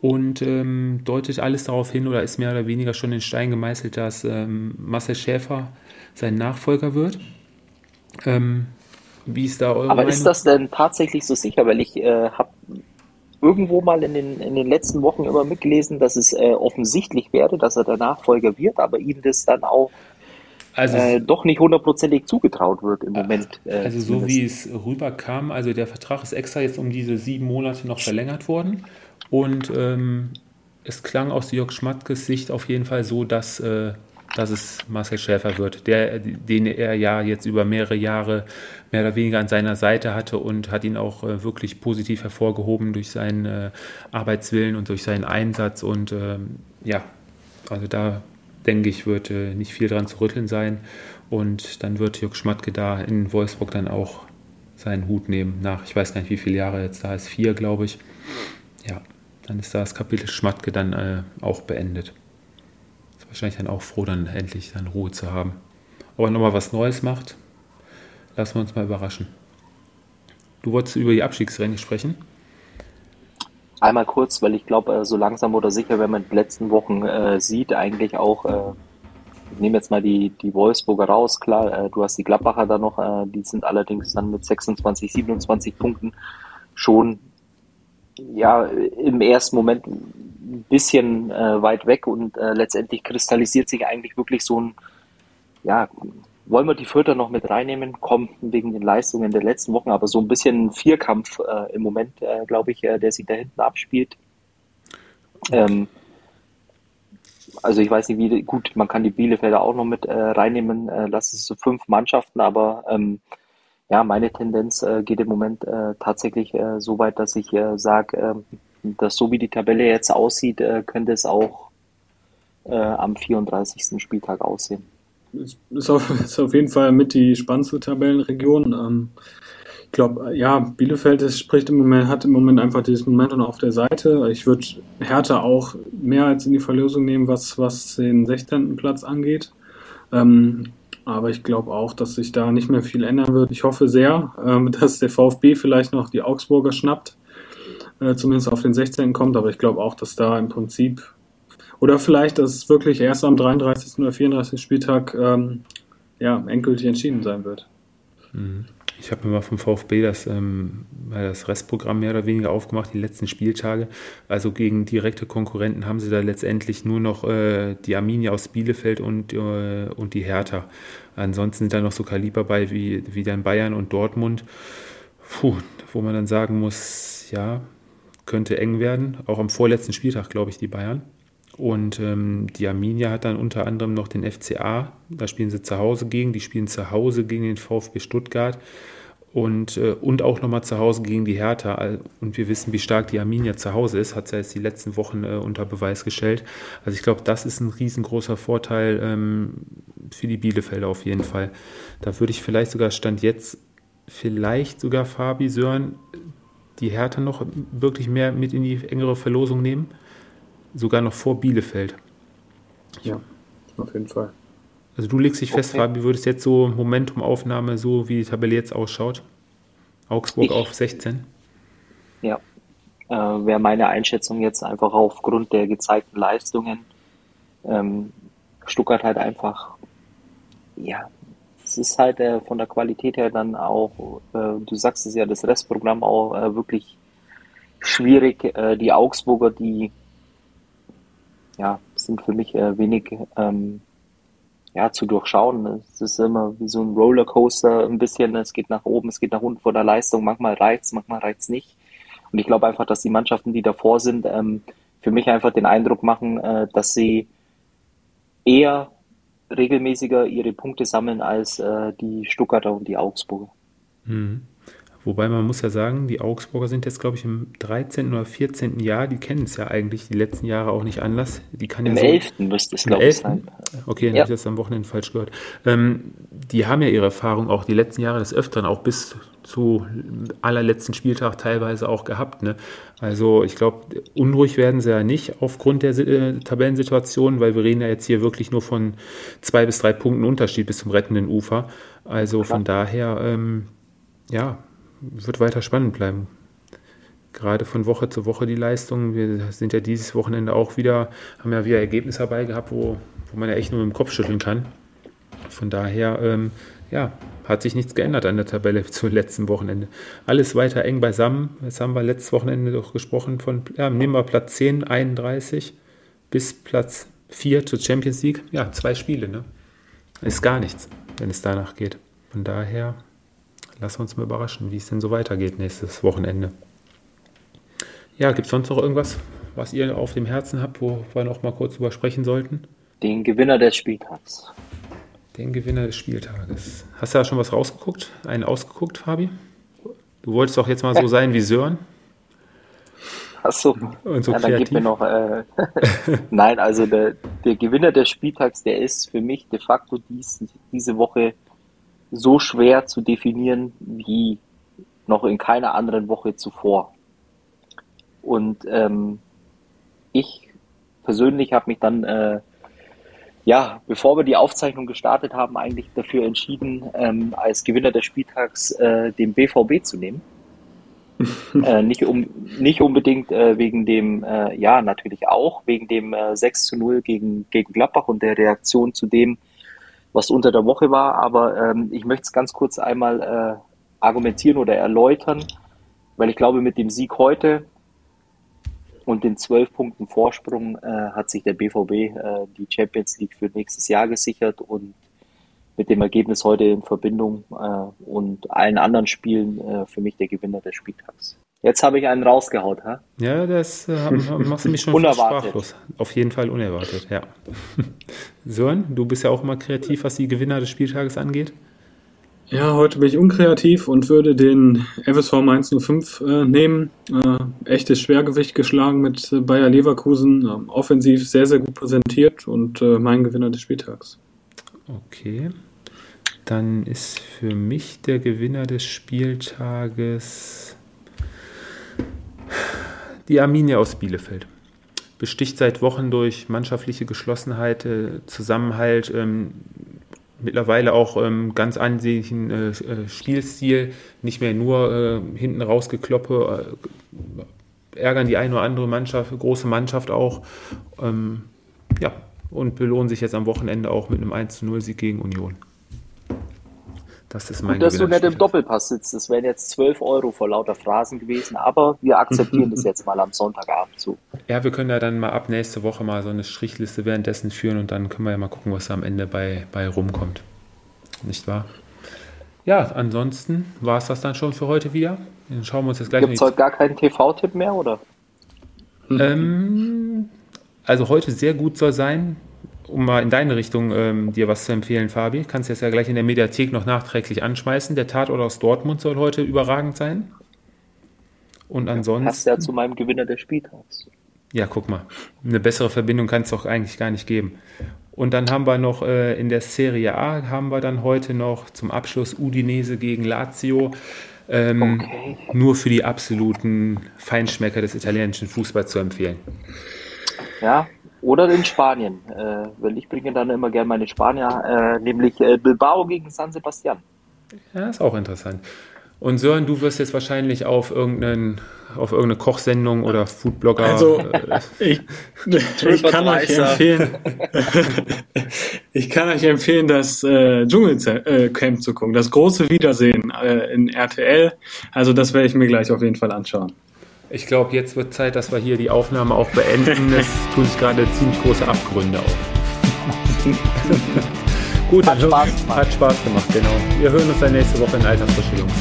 und ähm, deutet alles darauf hin oder ist mehr oder weniger schon in Stein gemeißelt, dass ähm, Marcel Schäfer sein Nachfolger wird. Ähm, wie ist da eure Aber Meinung? ist das denn tatsächlich so sicher? Weil ich äh, habe irgendwo mal in den, in den letzten Wochen immer mitgelesen, dass es äh, offensichtlich wäre, dass er der Nachfolger wird, aber ihm das dann auch also, äh, doch nicht hundertprozentig zugetraut wird im Moment. Äh, also so wie es rüberkam, also der Vertrag ist extra jetzt um diese sieben Monate noch verlängert worden und ähm, es klang aus Jörg Schmatkes Sicht auf jeden Fall so, dass, äh, dass es Marcel Schäfer wird, der, den er ja jetzt über mehrere Jahre mehr oder weniger an seiner Seite hatte und hat ihn auch äh, wirklich positiv hervorgehoben durch seinen äh, Arbeitswillen und durch seinen Einsatz und ähm, ja, also da denke ich, wird äh, nicht viel dran zu rütteln sein. Und dann wird Jörg Schmatke da in Wolfsburg dann auch seinen Hut nehmen. Nach, ich weiß gar nicht, wie viele Jahre jetzt da ist, vier, glaube ich. Ja, dann ist das Kapitel Schmatke dann äh, auch beendet. Ist wahrscheinlich dann auch froh, dann endlich dann Ruhe zu haben. Ob er nochmal was Neues macht, lassen wir uns mal überraschen. Du wolltest über die Abstiegsränge sprechen? Einmal kurz, weil ich glaube, äh, so langsam oder sicher, wenn man die letzten Wochen äh, sieht, eigentlich auch, äh, ich nehme jetzt mal die, die Wolfsburger raus, klar, äh, du hast die Gladbacher da noch, äh, die sind allerdings dann mit 26, 27 Punkten schon ja im ersten Moment ein bisschen äh, weit weg und letztendlich kristallisiert sich eigentlich wirklich so ein ja, wollen wir die Fürther noch mit reinnehmen? Kommt wegen den Leistungen der letzten Wochen, aber so ein bisschen Vierkampf äh, im Moment, äh, glaube ich, äh, der sich da hinten abspielt. Ähm, also ich weiß nicht, wie gut, man kann die Bielefelder auch noch mit äh, reinnehmen, äh, lass es so fünf Mannschaften, aber ähm, ja, meine Tendenz äh, geht im Moment äh, tatsächlich so weit, dass ich sage, äh, dass so wie die Tabelle jetzt aussieht, könnte es auch am 34. Spieltag aussehen ist auf, (laughs) ist auf jeden Fall mit die spannendste Tabellenregion. Ähm, ich glaube, ja, Bielefeld ist, spricht im Moment, hat im Moment einfach dieses Momentum auf der Seite. Ich würde Hertha auch mehr als in die Verlosung nehmen, was, was den 16. Platz angeht. Ähm, aber ich glaube auch, dass sich da nicht mehr viel ändern wird. Ich hoffe sehr, ähm, (laughs) dass der VfB vielleicht noch die Augsburger schnappt, äh, zumindest auf den 16. kommt. Aber ich glaube auch, dass da im Prinzip oder vielleicht, dass es wirklich erst am 33. oder 34. Spieltag ähm, ja, endgültig entschieden sein wird. Mhm. Ich habe mir mal vom VfB das, ähm, das Restprogramm mehr oder weniger aufgemacht, die letzten Spieltage. Also gegen direkte Konkurrenten haben sie da letztendlich nur noch äh, die Arminia aus Bielefeld und, äh, und die Hertha. Ansonsten sind da noch so Kaliber bei wie, wie dann Bayern und Dortmund. Puh, wo man dann sagen muss, ja, könnte eng werden. Auch am vorletzten Spieltag, glaube ich, die Bayern. Und ähm, die Arminia hat dann unter anderem noch den FCA, da spielen sie zu Hause gegen, die spielen zu Hause gegen den VfB Stuttgart und, äh, und auch nochmal zu Hause gegen die Hertha. Und wir wissen, wie stark die Arminia zu Hause ist, hat sie jetzt die letzten Wochen äh, unter Beweis gestellt. Also ich glaube, das ist ein riesengroßer Vorteil ähm, für die Bielefelder auf jeden Fall. Da würde ich vielleicht sogar Stand jetzt, vielleicht sogar Fabi Sören, die Hertha noch wirklich mehr mit in die engere Verlosung nehmen sogar noch vor Bielefeld. Ja, auf jeden Fall. Also du legst dich okay. fest, Fabi, würdest jetzt so Momentumaufnahme, so wie die Tabelle jetzt ausschaut? Augsburg ich, auf 16? Ja, äh, wäre meine Einschätzung jetzt einfach aufgrund der gezeigten Leistungen. Ähm, Stuttgart halt einfach, ja, es ist halt äh, von der Qualität her dann auch, äh, du sagst es ja, das Restprogramm auch äh, wirklich schwierig. Äh, die Augsburger, die ja, sind für mich äh, wenig ähm, ja, zu durchschauen. Es ist immer wie so ein Rollercoaster ein bisschen. Es geht nach oben, es geht nach unten vor der Leistung. Manchmal reizt, manchmal reizt nicht. Und ich glaube einfach, dass die Mannschaften, die davor sind, ähm, für mich einfach den Eindruck machen, äh, dass sie eher regelmäßiger ihre Punkte sammeln als äh, die Stuttgarter und die Augsburger. Mhm. Wobei man muss ja sagen, die Augsburger sind jetzt, glaube ich, im 13. oder 14. Jahr. Die kennen es ja eigentlich die letzten Jahre auch nicht anders. Die kann Im ja so, 11. müsste es, glaube ich, sein. Okay, dann ja. habe ich das am Wochenende falsch gehört. Ähm, die haben ja ihre Erfahrung auch die letzten Jahre des Öfteren, auch bis zu allerletzten Spieltag teilweise auch gehabt. Ne? Also ich glaube, unruhig werden sie ja nicht aufgrund der äh, Tabellensituation, weil wir reden ja jetzt hier wirklich nur von zwei bis drei Punkten Unterschied bis zum rettenden Ufer. Also Klar. von daher, ähm, ja, wird weiter spannend bleiben. Gerade von Woche zu Woche die Leistung. Wir sind ja dieses Wochenende auch wieder, haben ja wieder Ergebnisse dabei gehabt, wo, wo man ja echt nur mit dem Kopf schütteln kann. Von daher, ähm, ja, hat sich nichts geändert an der Tabelle (laughs) zum letzten Wochenende. Alles weiter eng beisammen. Jetzt haben wir letztes Wochenende doch gesprochen von, ja, nehmen wir Platz 10, 31 bis Platz 4 zur Champions League. Ja, zwei Spiele, ne? Ist gar nichts, wenn es danach geht. Von daher, lassen wir uns mal überraschen, wie es denn so weitergeht nächstes Wochenende. Ja, gibt es sonst noch irgendwas, was ihr auf dem Herzen habt, wo wir noch mal kurz drüber sprechen sollten? Den Gewinner des Spieltags. Den Gewinner des Spieltages. Hast du da schon was rausgeguckt? Einen ausgeguckt, Fabi? Du wolltest doch jetzt mal so (laughs) sein wie Sören. Achso, und so ja, dann gib mir noch. Äh, (laughs) Nein, also der, der Gewinner des Spieltags, der ist für mich de facto dies, diese Woche so schwer zu definieren wie noch in keiner anderen Woche zuvor. Und ähm, ich persönlich habe mich dann, äh, ja, bevor wir die Aufzeichnung gestartet haben, eigentlich dafür entschieden, ähm, als Gewinner des Spieltags äh, den BVB zu nehmen. (laughs) äh, nicht, um, nicht unbedingt äh, wegen dem, äh, ja, natürlich auch, wegen dem äh, 6 zu 0 gegen, gegen Gladbach und der Reaktion zu dem, was unter der Woche war. Aber ähm, ich möchte es ganz kurz einmal äh, argumentieren oder erläutern, weil ich glaube, mit dem Sieg heute und den zwölf Punkten Vorsprung äh, hat sich der BVB äh, die Champions League für nächstes Jahr gesichert und mit dem Ergebnis heute in Verbindung äh, und allen anderen Spielen äh, für mich der Gewinner des Spieltags. Jetzt habe ich einen rausgehaut, ha? Ja, das äh, machst du mich schon sprachlos. Auf jeden Fall unerwartet, ja. (laughs) Sören, du bist ja auch immer kreativ, was die Gewinner des Spieltages angeht. Ja, heute bin ich unkreativ und würde den FSV Mainz 05 äh, nehmen. Äh, echtes Schwergewicht geschlagen mit äh, Bayer Leverkusen. Ähm, offensiv sehr, sehr gut präsentiert und äh, mein Gewinner des Spieltags. Okay. Dann ist für mich der Gewinner des Spieltages die Arminia aus Bielefeld. Besticht seit Wochen durch mannschaftliche Geschlossenheit, äh, Zusammenhalt, ähm, mittlerweile auch ähm, ganz ansehnlichen äh, äh, Spielstil, nicht mehr nur äh, hinten rausgekloppe, äh, ärgern die eine oder andere Mannschaft, große Mannschaft auch. Ähm, ja, und belohnen sich jetzt am Wochenende auch mit einem 1 0 Sieg gegen Union. Das ist mein Gut, dass du nicht im Doppelpass sitzt. Das wären jetzt 12 Euro vor lauter Phrasen gewesen, aber wir akzeptieren (laughs) das jetzt mal am Sonntagabend so. Ja, wir können ja dann mal ab nächste Woche mal so eine Strichliste währenddessen führen und dann können wir ja mal gucken, was da am Ende bei, bei rumkommt. Nicht wahr? Ja, ansonsten war es das dann schon für heute wieder. Dann schauen wir uns jetzt gleich Gibt es heute gar keinen TV-Tipp mehr, oder? Ähm, also heute sehr gut soll sein um mal in deine Richtung ähm, dir was zu empfehlen, Fabi, kannst du jetzt ja gleich in der Mediathek noch nachträglich anschmeißen. Der Tatort aus Dortmund soll heute überragend sein. Und ansonsten. Passt ja zu meinem Gewinner des Spieltags. Ja, guck mal. Eine bessere Verbindung kann es doch eigentlich gar nicht geben. Und dann haben wir noch äh, in der Serie A haben wir dann heute noch zum Abschluss Udinese gegen Lazio. Ähm, okay. Nur für die absoluten Feinschmecker des italienischen Fußballs zu empfehlen. Ja, oder in Spanien, äh, weil ich bringe dann immer gerne meine Spanier, äh, nämlich äh, Bilbao gegen San Sebastian. Ja, ist auch interessant. Und Sören, du wirst jetzt wahrscheinlich auf, irgendeinen, auf irgendeine Kochsendung oder Foodblogger. Also, äh, ich, ich kann euch empfehlen, (laughs) ich kann euch empfehlen, das äh, Dschungelcamp zu gucken. Das große Wiedersehen äh, in RTL. Also, das werde ich mir gleich auf jeden Fall anschauen. Ich glaube, jetzt wird Zeit, dass wir hier die Aufnahme auch beenden. Es tun sich gerade ziemlich große Abgründe auf. (laughs) Gut, hat Spaß gemacht. Hat Spaß gemacht, genau. Wir hören uns dann nächste Woche in alter Frische, Jungs.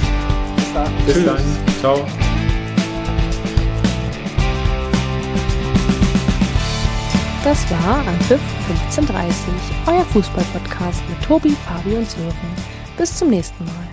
Bis dann. Bis Tschüss. dann. Ciao. Das war Anpfiff 1530, euer Fußballpodcast mit Tobi, Fabi und Sören. Bis zum nächsten Mal.